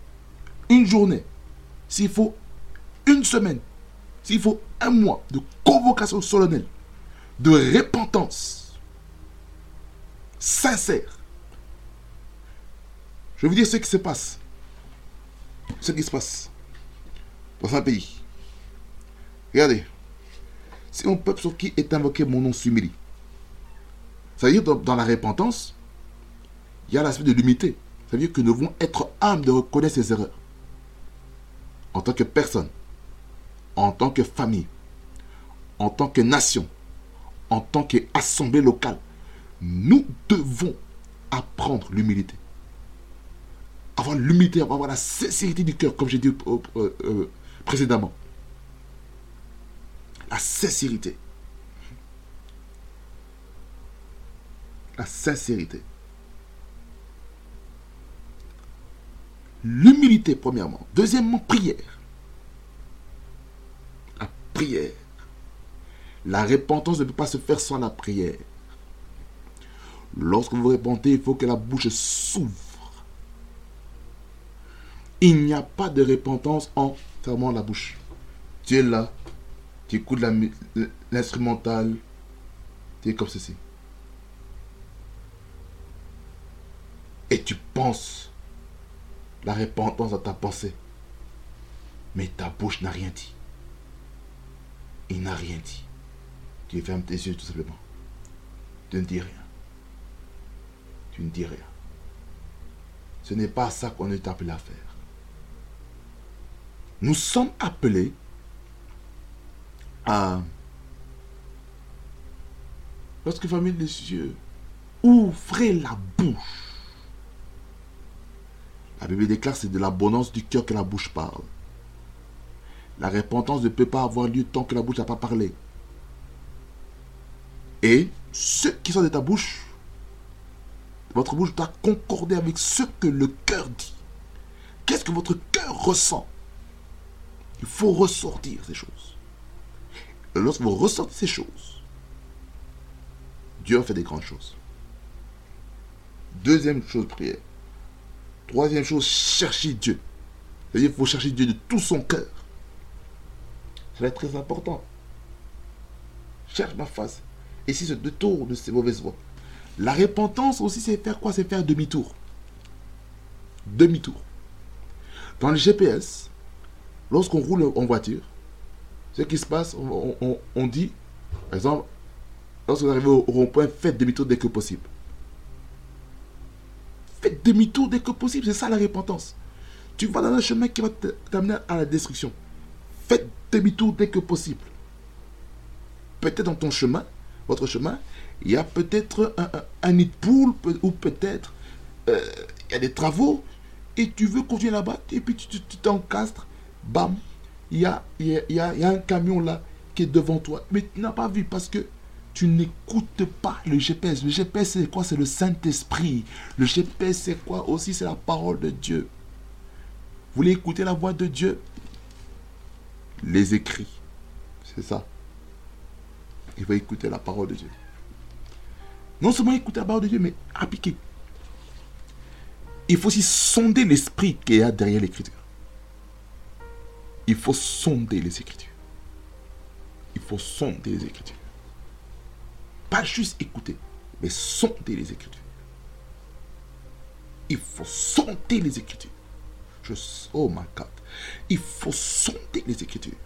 une journée, s'il faut une semaine, s'il faut un mois de convocation solennelle, de repentance sincère, je vais vous dire ce qui se passe. Ce qui se passe dans un pays. Regardez. Si un peuple sur qui est invoqué mon nom s'humilie, ça veut dire dans, dans la repentance, il y a l'aspect de l'humilité. Ça veut dire que nous devons être âmes de reconnaître ses erreurs. En tant que personne, en tant que famille, en tant que nation, en tant qu'assemblée locale, nous devons apprendre l'humilité. Avoir l'humilité, avoir la sincérité du cœur, comme j'ai dit euh, euh, précédemment. La sincérité. la sincérité. L'humilité, premièrement. Deuxièmement, prière. La prière. La repentance ne peut pas se faire sans la prière. Lorsque vous répentez, il faut que la bouche s'ouvre. Il n'y a pas de repentance en fermant la bouche. Tu es là, tu écoutes l'instrumental, tu es comme ceci. Et tu penses la repentance dans ta pensée. Mais ta bouche n'a rien dit. Il n'a rien dit. Tu fermes tes yeux tout simplement. Tu ne dis rien. Tu ne dis rien. Ce n'est pas ça qu'on est appelé à faire. Nous sommes appelés à, lorsque famille des cieux, ouvrez la bouche. La Bible déclare c'est de l'abondance du cœur que la bouche parle. La repentance ne peut pas avoir lieu tant que la bouche n'a pas parlé. Et ce qui sort de ta bouche, votre bouche doit concorder avec ce que le cœur dit. Qu'est-ce que votre cœur ressent? Il faut ressortir ces choses. Lorsque vous ressortez ces choses, Dieu fait des grandes choses. Deuxième chose, prière. Troisième chose, chercher Dieu. C'est-à-dire qu'il faut chercher Dieu de tout son cœur. Va être très important. Cherche ma face. Et si ce détour de ces mauvaises voies. La repentance aussi, c'est faire quoi? C'est faire demi-tour. Demi-tour. Dans le GPS, lorsqu'on roule en voiture, ce qui se passe, on, dit, par exemple, lorsque vous arrivez au rond-point, faites demi-tour dès que possible. Faites demi-tour dès que possible. C'est ça la repentance. Tu vas dans un chemin qui va t'amener à la destruction. Faites demi-tour dès que possible. Peut-être dans ton chemin, votre chemin, il y a peut-être un, nid de poule ou peut-être euh, il y a des travaux et tu veux continuer là-bas et puis tu t'encastres, bam, il il y a un camion là qui est devant toi. Mais tu n'as pas vu parce que tu n'écoutes pas le GPS. Le GPS, c'est quoi? C'est le Saint-Esprit. Le GPS, c'est quoi aussi? C'est la parole de Dieu. Vous voulez écouter la voix de Dieu? Les écrits. C'est ça. Il faut écouter la parole de Dieu. Non seulement écouter la parole de Dieu, mais appliquer. Il faut aussi sonder l'esprit qu'il y a derrière l'écriture. Il faut sonder les écritures. Il faut sonder les écritures. Pas juste écouter, mais sonder les Écritures. Il faut sonder les Écritures. Je, oh my God. Il faut sonder les Écritures.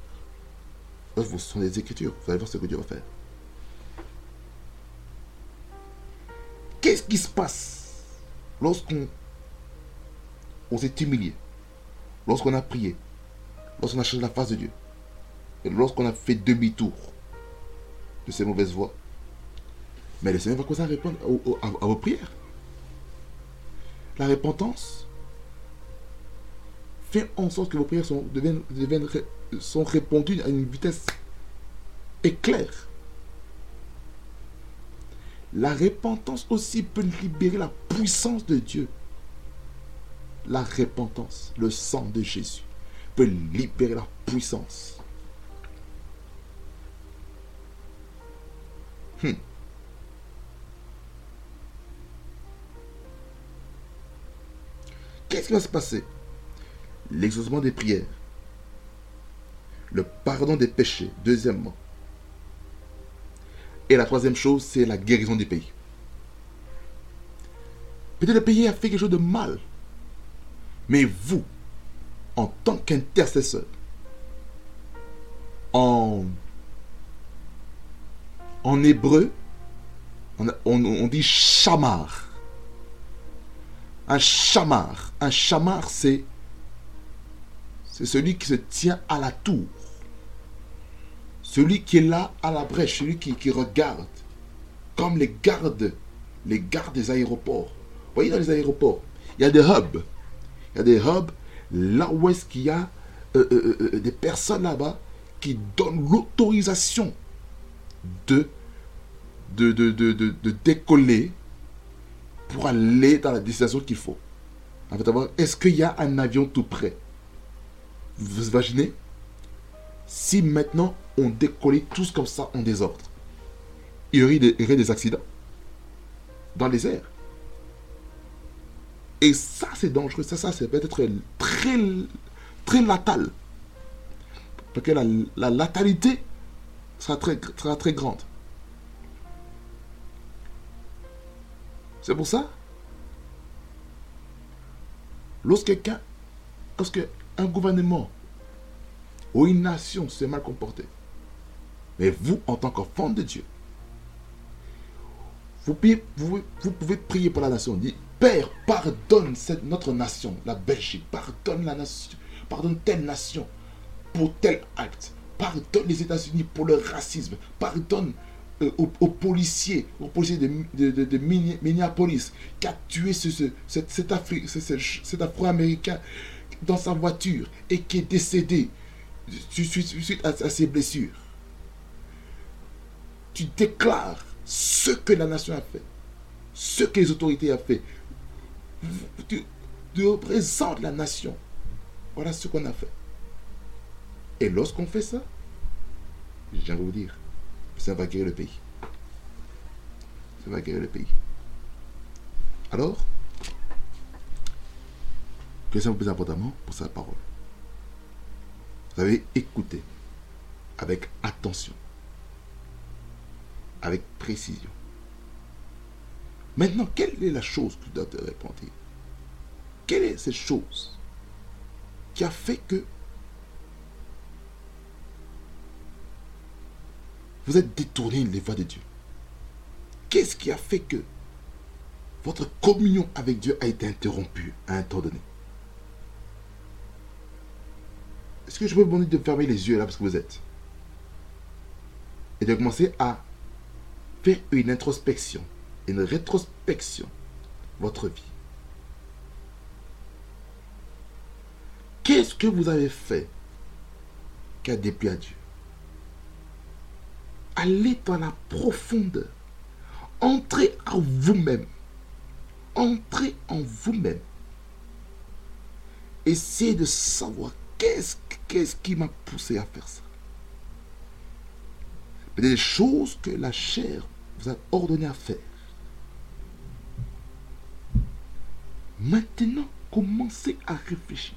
Vous sondez les Écritures, vous allez voir ce que Dieu va faire. Qu'est-ce qui se passe lorsqu'on on, s'est humilié, lorsqu'on a prié, lorsqu'on a changé la face de Dieu, et lorsqu'on a fait demi-tour de ces mauvaises voies? Mais le Seigneur va commencer à répondre à, vos prières. La repentance fait en sorte que vos prières sont, deviennent, sont répondues à une vitesse éclair. La repentance aussi peut libérer la puissance de Dieu. La repentance, le sang de Jésus, peut libérer la puissance. Hmm. Qu'est-ce qui va se passer? L'exaucement des prières. Le pardon des péchés, deuxièmement. Et la troisième chose, c'est la guérison du pays. Peut-être le pays a fait quelque chose de mal. Mais vous, en tant qu'intercesseur, en, hébreu, on, on dit chamar. Un chamar. Un chamar, c'est c'est celui qui se tient à la tour. Celui qui est là à la brèche, celui qui, regarde. Comme les gardes, les gardes des aéroports. Vous voyez dans les aéroports, il y a des hubs. Il y a des hubs là où est-ce qu'il y a euh, euh, euh, des personnes là-bas qui donnent l'autorisation de, décoller pour aller dans la destination qu'il faut. Est-ce qu'il y a un avion tout près Vous imaginez? Si maintenant on décollait tous comme ça en désordre, il y aurait des, accidents dans les airs. Et ça, c'est dangereux. Ça, ça, c'est peut-être très, très latal. Parce que la, la latalité sera très grande. C'est pour ça, lorsque lorsque un gouvernement ou une nation s'est mal comportée, mais vous, en tant qu'enfant de Dieu, vous, pouvez, prier pour la nation. Père, pardonne cette, notre nation, la Belgique, pardonne la nation, pardonne telle nation pour tel acte. Pardonne les États-Unis pour le racisme. Pardonne euh, aux, policiers, aux policiers de, de, Minneapolis qui a tué ce, cet, Afro-Américain dans sa voiture et qui est décédé suite à, à ses blessures. Tu déclares ce que la nation a fait, ce que les autorités ont fait. Tu, représentes la nation. Voilà ce qu'on a fait. Et lorsqu'on fait ça, j'ai envie de vous dire, ça va guérir le pays. Ça va guérir le pays. Alors, que ça vous plus importantement pour sa parole. Vous avez écouté avec attention, avec précision. Maintenant, quelle est la chose que tu dois te répondre? Quelle est cette chose qui a fait que vous êtes détourné les voies de Dieu. Qu'est-ce qui a fait que votre communion avec Dieu a été interrompue à un temps donné? Est-ce que je peux vous demander de fermer les yeux là parce que vous êtes? Et de commencer à faire une introspection, une rétrospection votre vie. Qu'est-ce que vous avez fait qui a déplu à Dieu? Allez dans la profondeur. Entrez en vous-même. Entrez en vous-même. Essayez de savoir qu'est-ce, qui m'a poussé à faire ça. Des choses que la chair vous a ordonné à faire. Maintenant, commencez à réfléchir.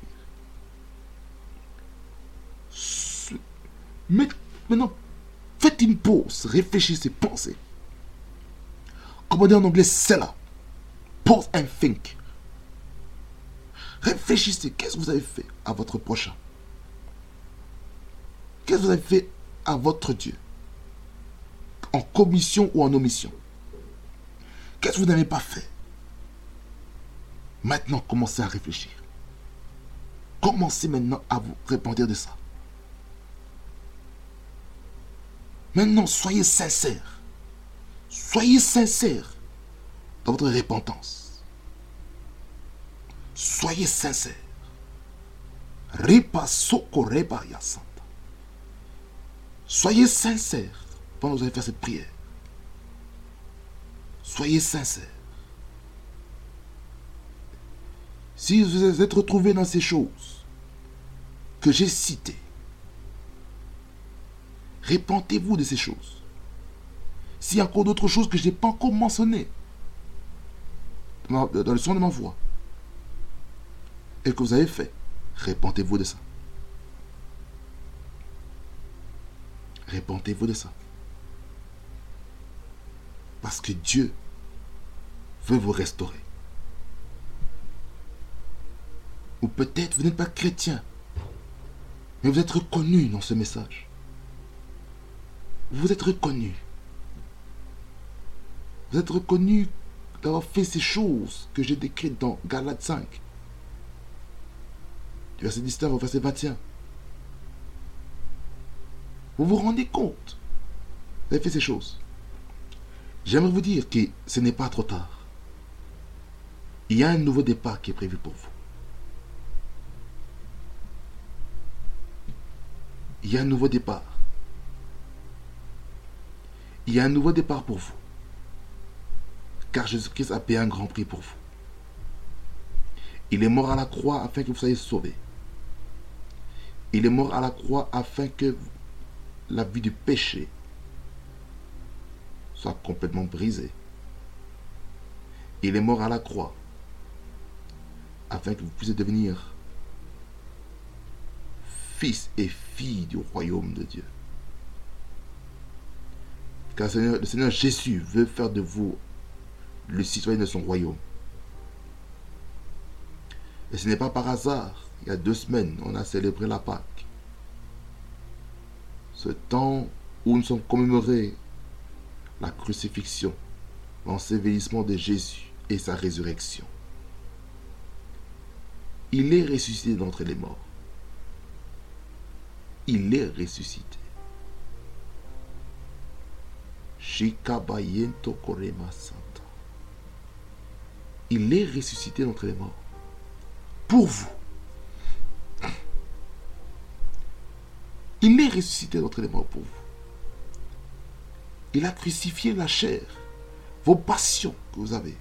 Maintenant, Faites une pause, réfléchissez, pensez. Comme on dit en anglais, c'est là. Pause and think. Réfléchissez, qu'est-ce que vous avez fait à votre prochain? Qu'est-ce que vous avez fait à votre Dieu? En commission ou en omission? Qu'est-ce que vous n'avez pas fait? Maintenant, commencez à réfléchir. Commencez maintenant à vous répondre de ça. Maintenant, soyez sincères. Soyez sincères dans votre repentance. Soyez sincères. Soyez sincères pendant que vous allez faire cette prière. Soyez sincères. Si vous êtes retrouvés dans ces choses que j'ai citées, Répentez-vous de ces choses. S'il y a encore d'autres choses que je n'ai pas encore mentionnées dans le son de ma voix et que vous avez fait, répentez-vous de ça. Répentez-vous de ça. Parce que Dieu veut vous restaurer. Ou peut-être vous n'êtes pas chrétien, mais vous êtes reconnu dans ce message vous êtes reconnu. Vous êtes reconnu d'avoir fait ces choses que j'ai décrites dans Galates 5. Du verset 19 au verset 21. Vous vous rendez compte? Vous avez fait ces choses. J'aimerais vous dire que ce n'est pas trop tard. Il y a un nouveau départ qui est prévu pour vous. Il y a un nouveau départ. Il y a un nouveau départ pour vous. Car Jésus-Christ a payé un grand prix pour vous. Il est mort à la croix afin que vous soyez sauvés. Il est mort à la croix afin que la vie du péché soit complètement brisée. Il est mort à la croix afin que vous puissiez devenir fils et filles du royaume de Dieu. Car le Seigneur, Jésus veut faire de vous le citoyen de son royaume. Et ce n'est pas par hasard. Il y a deux semaines, on a célébré la Pâque. Ce temps où nous sommes commémorés la crucifixion, l'ensevelissement de Jésus et sa résurrection. Il est ressuscité d'entre les morts. Il est ressuscité. Il est ressuscité d'entre les morts. Pour vous. Il est ressuscité d'entre les morts pour vous. Il a crucifié la chair, vos passions que vous avez,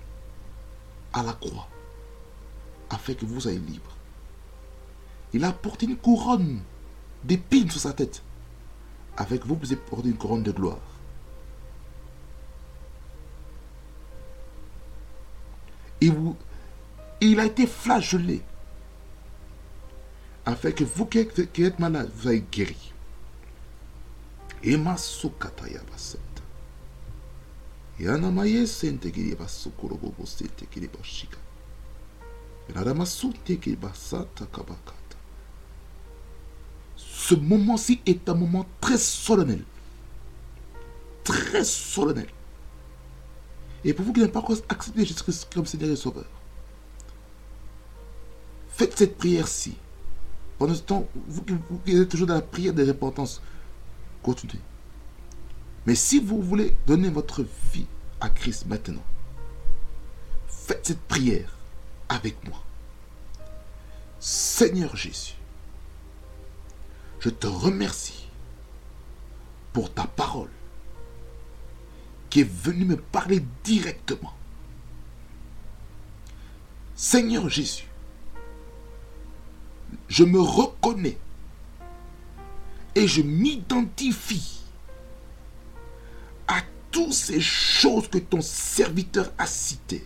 à la croix, afin que vous soyez libres. Il a porté une couronne d'épines sur sa tête, afin que vous puissiez porter une couronne de gloire. Et il a été flagellé, afin que vous qui êtes, malade, vous soyez guéris. Ema sukataya basata. Yana maye sente kiri basukuro bobo sente kiri bashika. Yana masute kiri basata kabakata. Ce moment-ci est un moment très solennel. Très solennel. Et pour vous qui n'avez pas encore accepté Jésus-Christ comme Seigneur et Sauveur, faites cette prière-ci. Pendant ce temps, vous, qui êtes toujours dans la prière de repentance, continuez. Mais si vous voulez donner votre vie à Christ maintenant, faites cette prière avec moi. Seigneur Jésus, je te remercie pour ta parole qui est venue me parler directement. Seigneur Jésus, je me reconnais et je m'identifie à toutes ces choses que ton serviteur a citées.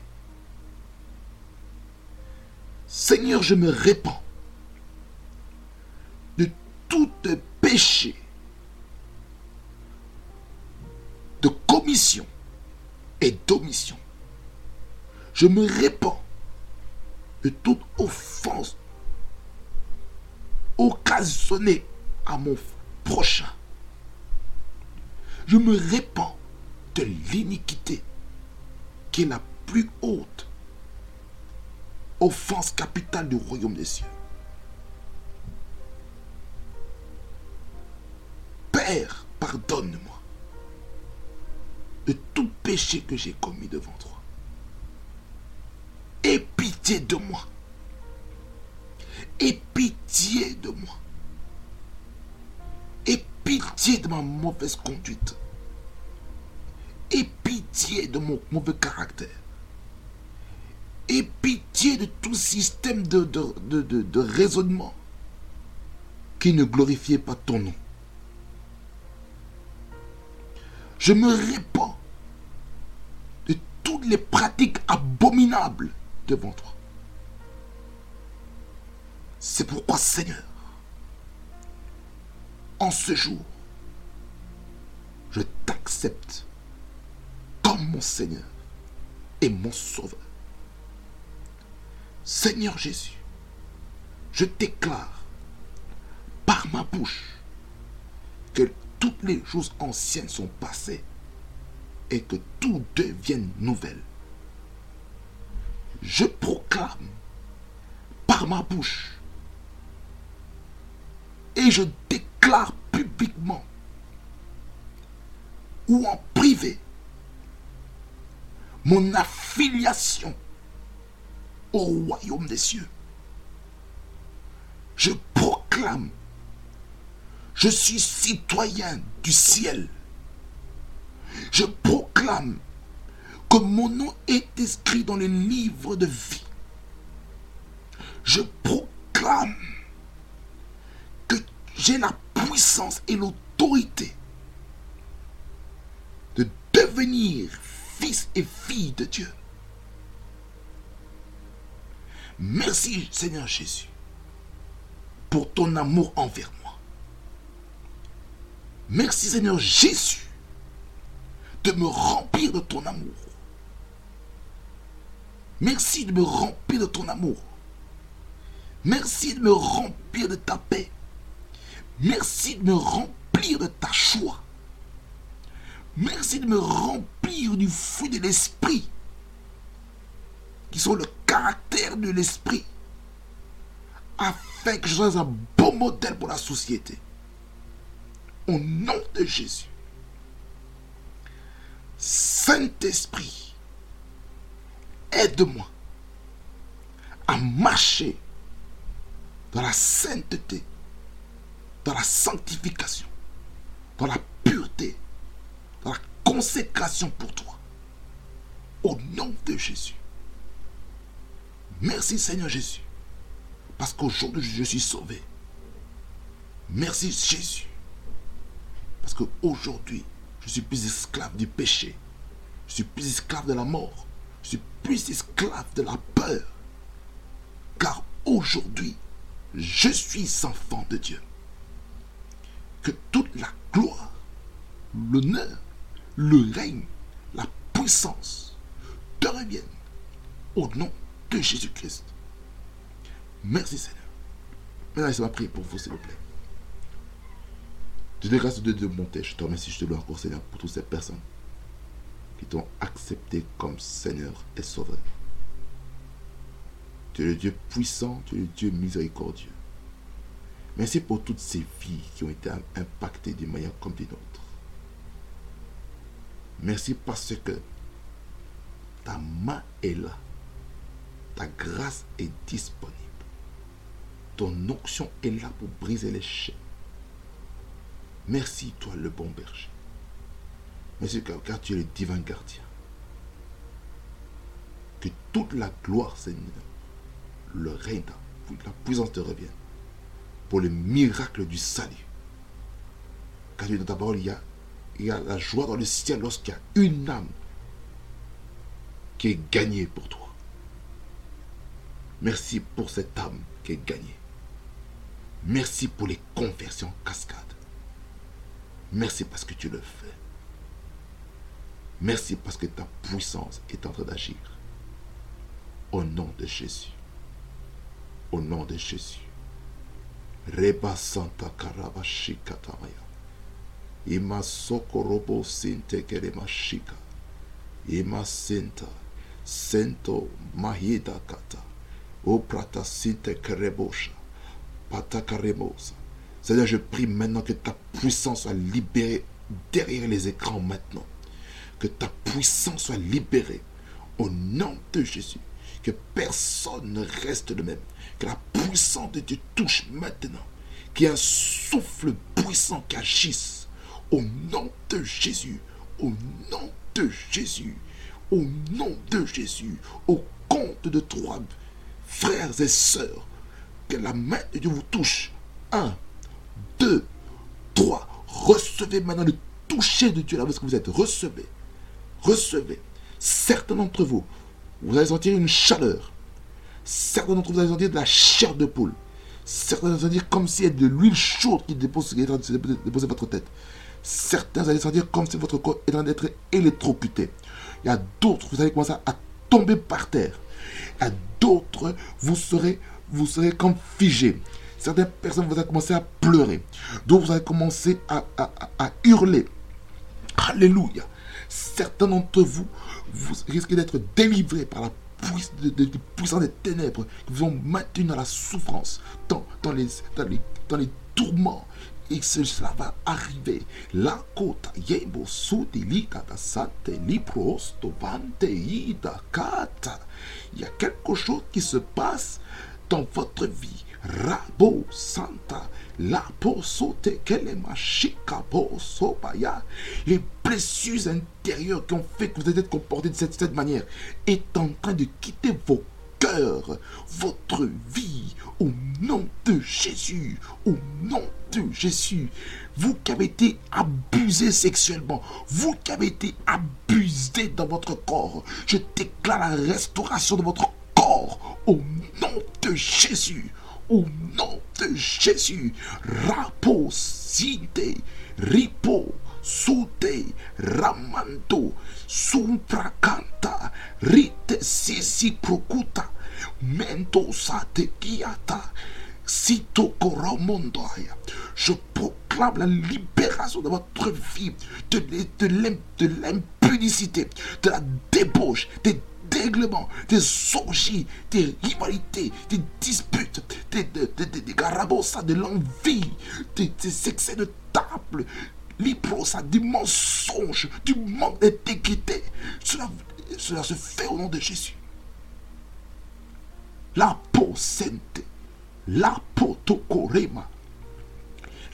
Seigneur, je me répands de tout péché, et d'omission. Je me répands de toute offense occasionnée à mon prochain. Je me répands de l'iniquité qui est la plus haute offense capitale du royaume des cieux. Père, pardonne-moi de tout péché que j'ai commis devant toi. Aie pitié de moi. Aie pitié de moi. Aie pitié de ma mauvaise conduite. Aie pitié de mon mauvais caractère. Aie pitié de tout système de, raisonnement qui ne glorifiait pas ton nom. Je me répands les pratiques abominables devant toi. C'est pourquoi, Seigneur, en ce jour, je t'accepte comme mon Seigneur et mon Sauveur. Seigneur Jésus, je déclare par ma bouche que toutes les choses anciennes sont passées et que tout devienne nouvelle. Je proclame par ma bouche et je déclare publiquement ou en privé mon affiliation au royaume des cieux. Je proclame je suis citoyen du ciel. Je proclame que mon nom est écrit dans le livre de vie. Je proclame que j'ai la puissance et l'autorité de devenir fils et fille de Dieu. Merci Seigneur Jésus pour ton amour envers moi. Merci Seigneur Jésus de me remplir de ton amour. Merci de me remplir de ton amour. Merci de me remplir de ta paix. Merci de me remplir de ta choix. Merci de me remplir du fruit de l'esprit. qui sont le caractère de l'esprit, afin que je sois un bon modèle pour la société. Au nom de Jésus. Saint-Esprit, aide-moi à marcher dans la sainteté, dans la sanctification, dans la pureté, dans la consécration pour toi. Au nom de Jésus. Merci Seigneur Jésus. Parce qu'aujourd'hui je suis sauvé. Merci Jésus. Parce qu'aujourd'hui, je suis plus esclave du péché. Je suis plus esclave de la mort. Je suis plus esclave de la peur. Car aujourd'hui, je suis enfant de Dieu. Que toute la gloire, l'honneur, le règne, la puissance te reviennent au nom de Jésus-Christ. Merci Seigneur. Maintenant, laissez-moi prier pour vous, s'il vous plaît. Je te grâce de Dieu monter. Je te remercie, je te loue encore, Seigneur, pour toutes ces personnes qui t'ont accepté comme Seigneur et Sauveur. Tu es le Dieu puissant, tu es le Dieu miséricordieux. Merci pour toutes ces vies qui ont été impactées d'une manière comme d'une autre. Merci parce que ta main est là. Ta grâce est disponible. Ton onction est là pour briser les chaînes. Merci, toi, le bon berger. Merci, car tu es le divin gardien. Que toute la gloire, Seigneur, le règne, la puissance te revienne. Pour le miracle du salut. Car dans ta parole, il y a, il y a la joie dans le ciel lorsqu'il y a une âme qui est gagnée pour toi. Merci pour cette âme qui est gagnée. Merci pour les conversions cascades. Merci parce que tu le fais. Merci parce que ta puissance est en train d'agir. Au nom de Jésus. Au nom de Jésus. Reba Santa Karabashikatamaya. Ima Sokorobo Sinte Keremashika. Ima Senta. Sento Mahida Kata. O Prata Sinte Kerebosha. Patakaremosa. Seigneur, je prie maintenant que ta puissance soit libérée derrière les écrans maintenant. Que ta puissance soit libérée au nom de Jésus. Que personne ne reste le même. Que la puissance de Dieu touche maintenant. Qu'il y ait un souffle puissant qui agisse. Au nom de Jésus. Au nom de Jésus. Au nom de Jésus. Au compte de trois frères et sœurs. Que la main de Dieu vous touche. Un, 2, 3. Recevez maintenant le toucher de Dieu là où que vous êtes. Recevez. Recevez. Certains d'entre vous, vous allez sentir une chaleur. Certains d'entre vous, allez sentir de la chair de poule. Certains allez sentir comme s'il y avait de l'huile chaude qui dépose, qui déposer votre tête. Certains, allez sentir comme si votre corps est en train d'être électrocuté. Il y a d'autres, vous allez commencer à tomber par terre. Il y a d'autres, vous serez, vous serez comme figé. Certaines personnes, vous allez commencer à pleurer. D'autres, vous commencer à, hurler. Alléluia. Certains d'entre vous, vous risquez d'être délivrés par la puissance des ténèbres qui vous ont maintenu dans la souffrance, dans, les, tourments. Et cela va arriver. La kota. Il y a quelque chose qui se passe dans votre vie Rabo Santa, la posote machika sobaya. Les blessures intérieures qui ont fait que vous êtes comporté de cette manière est en train de quitter vos cœurs, votre vie, au nom de Jésus, au nom de Jésus. Vous qui avez été abusé sexuellement, vous qui avez été abusé dans votre corps, je déclare la restauration de votre corps au nom de Jésus au nom de Jésus. Rapo, sinte, ripo, sute, ramando, sumprakanta, rite sisi prokuta, mento sate kiata, sito koromondoaya. Je proclame la libération de votre vie, de, l'impudicité, de la débauche, des dérèglements, des orgies, des rivalités, des disputes, des garabosas, de l'envie, des, des excès de table, ça, du mensonge, du manque d'intégrité. Cela, cela se fait au nom de Jésus. La peau sainte, la peau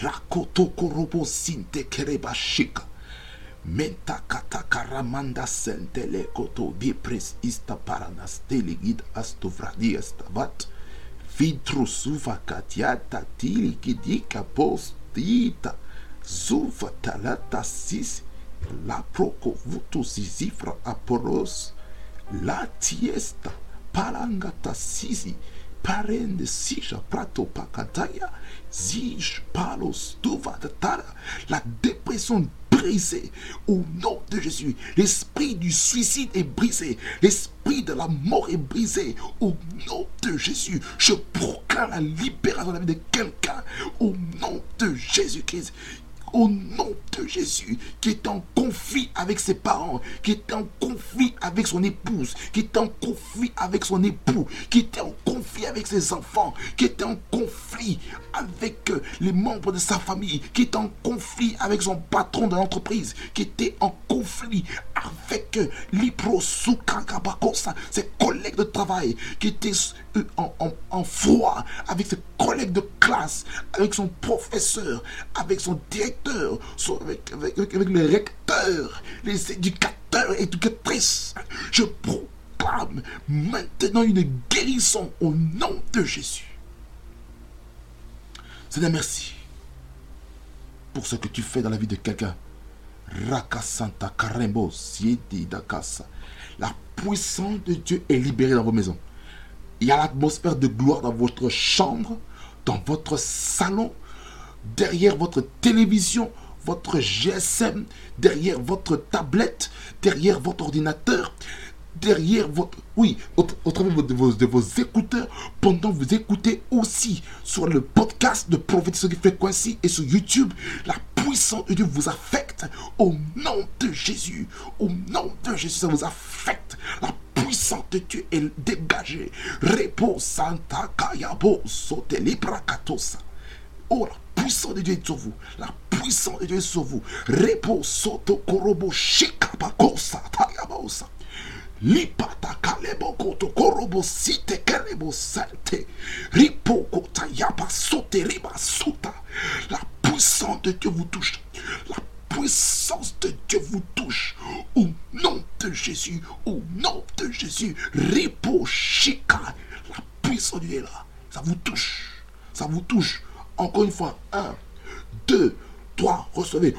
la kotokorobo sinte kereba shika. Menta karamanda sentele koto vipres ista paranas teligid astovradi estavat. Vitru suva katiata tili kidika postita. Zuva talata sis. La proko vutu zizifra aporos. La tiesta palangata sisi. Parende sija prato pakataya. Zij palos La dépression brisée au nom de Jésus. L'esprit du suicide est brisé. L'esprit de la mort est brisé au nom de Jésus. Je proclame la libération de la vie de quelqu'un au nom de Jésus-Christ au nom de Jésus, qui est en conflit avec ses parents, qui est en conflit avec son épouse, qui est en conflit avec son époux, qui est en conflit avec ses enfants, qui est en conflit avec euh, les membres de sa famille, qui est en conflit avec son patron de l'entreprise, qui était en conflit avec euh, ses collègues de travail, qui était euh, en froid avec ses collègues de classe, avec son professeur, avec son directeur, avec, avec, les recteurs, les éducateurs éducatrices. Je proclame maintenant une guérison au nom de Jésus. Seigneur, merci pour ce que tu fais dans la vie de quelqu'un. Rakasanta Karembo, Dakasa. La puissance de Dieu est libérée dans vos maisons. Il y a l'atmosphère de gloire dans votre chambre, dans votre salon, derrière votre télévision, votre GSM, derrière votre tablette, derrière votre ordinateur, derrière votre... Oui, au, travers de vos, de écouteurs, pendant que vous écoutez aussi sur le podcast de Prophétie Fréquency et sur YouTube, la puissance de Dieu vous affecte au nom de Jésus. Au nom de Jésus, ça vous affecte. La puissance de Dieu est dégagée. Repos Santa Kayabo Sote Librakatosa. Oh, la puissance de Dieu est sur vous. La puissance de Dieu est sur vous. Repos Soto Korobo Shikabakosa Tayabosa. Lipata kalebo koto korobo site kerebo sante. Ripo kota yapa sote riba sota. La puissance de Dieu vous touche. La puissance de Dieu vous touche. Au nom de Jésus. Au nom de Jésus. Ripo shika. La puissance de Dieu est là. Ça vous touche. Ça vous touche. Encore une fois. Un, deux, trois. Recevez.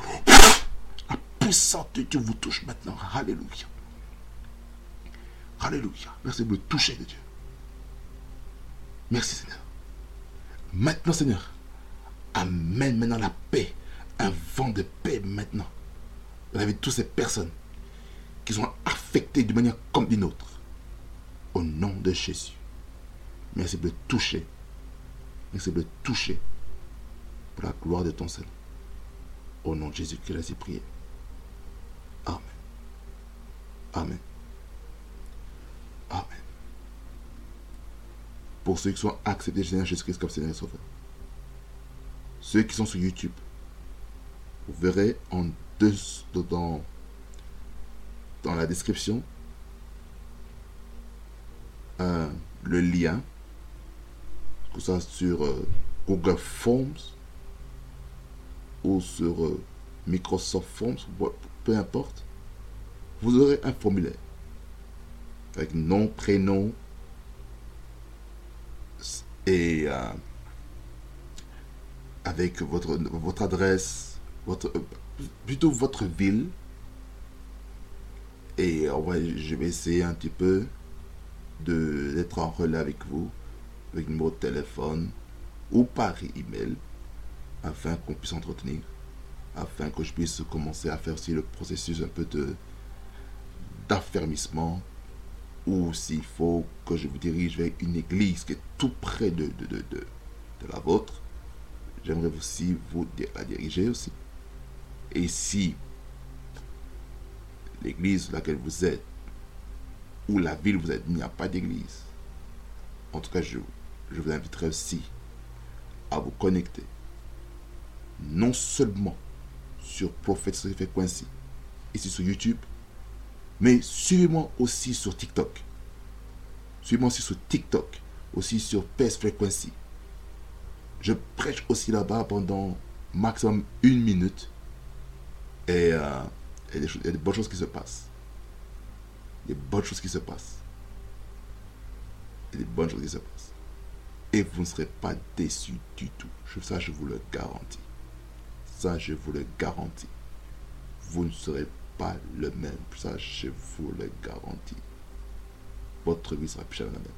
La puissance de Dieu vous touche maintenant. Alléluia. Alléluia. Merci de me toucher de Dieu. Merci Seigneur. Maintenant Seigneur, amène maintenant la paix, un vent de paix maintenant. Avec toutes ces personnes qui sont affectées d'une manière comme d'une autre. Au nom de Jésus. Merci de me toucher. Merci de me toucher pour la gloire de ton Seigneur. Au nom de Jésus, que ainsi prié. Amen. Amen. Amen. Pour ceux qui sont acceptés Jésus-Christ comme Seigneur et Sauveur. Ceux qui sont sur YouTube, vous verrez en deux, dans, dans la description euh, le lien, que ça sur euh, Google Forms ou sur euh, Microsoft Forms, peu importe, vous aurez un formulaire avec nom, prénom et euh, avec votre, votre adresse, votre, plutôt votre ville. Et je vais essayer un petit peu d'être en relais avec vous, avec de téléphone ou par email, afin qu'on puisse entretenir, afin que je puisse commencer à faire aussi le processus un peu de d'affermissement ou s'il faut que je vous dirige vers une église qui est tout près de, de, de, de, la vôtre, j'aimerais aussi vous la diriger aussi. Et si l'église laquelle vous êtes où la ville vous a dit il n'y a pas d'église, en tout cas, je, je vous inviterai aussi à vous connecter non seulement sur Prophet Frequency, ici sur YouTube, mais suivez-moi aussi sur TikTok. Suivez-moi aussi sur TikTok, aussi sur PS Frequency. Je prêche aussi là-bas pendant maximum une minute. Et il, y a des, bonnes choses qui se passent. Il y a des bonnes choses qui se passent. Il y a des bonnes choses qui se passent. Et vous ne serez pas déçus du tout. Ça, je vous le garantis. Ça, je vous le garantis. Vous ne serez pas le même. Ça, je vous le garantis. Votre vie sera plus jamais la même.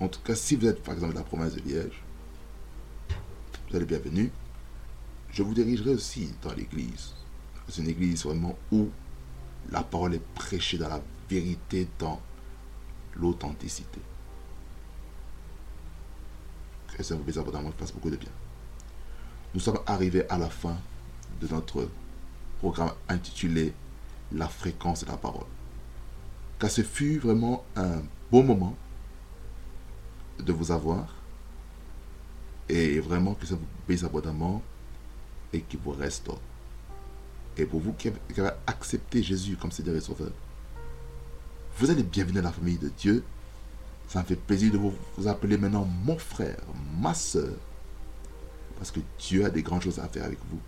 En tout cas, si vous êtes par exemple de la province de Liège, vous êtes bienvenue. Je vous dirigerai aussi dans l'église. C'est une église vraiment où la parole est prêchée dans la vérité, dans l'authenticité. Que ça vous bénisse abondamment, fasse beaucoup de bien. Nous sommes arrivés à la fin de notre programme intitulé La fréquence de la parole. Car ce fut vraiment un beau moment de vous avoir. Et vraiment que ça vous bénisse abondamment et qu'il vous reste. Et pour vous qui avez accepté Jésus comme Seigneur et Sauveur, vous allez bienvenue à la famille de Dieu. Ça me fait plaisir de vous appeler maintenant mon frère, ma soeur. Parce que Dieu a des grandes choses à faire avec vous.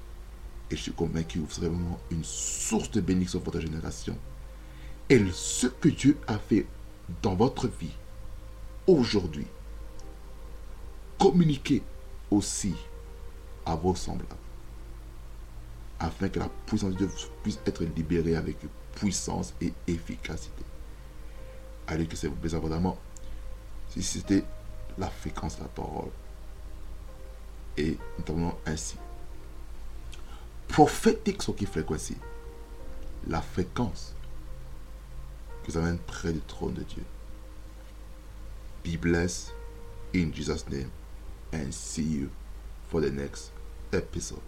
Et je suis convaincu que vous serez vraiment une source de bénédiction pour votre génération. Et ce que Dieu a fait dans votre vie aujourd'hui, communiquez aussi à vos semblables. Afin que la puissance de Dieu puisse être libérée avec puissance et efficacité. Allez, que ça vous plaise abondamment. Si c'était la fréquence de la parole. Et notamment ainsi. Prophétique ce qui fréquencie. La fréquence que vous amène près du trône de Dieu. Be blessed in Jesus' name and see you for the next episode.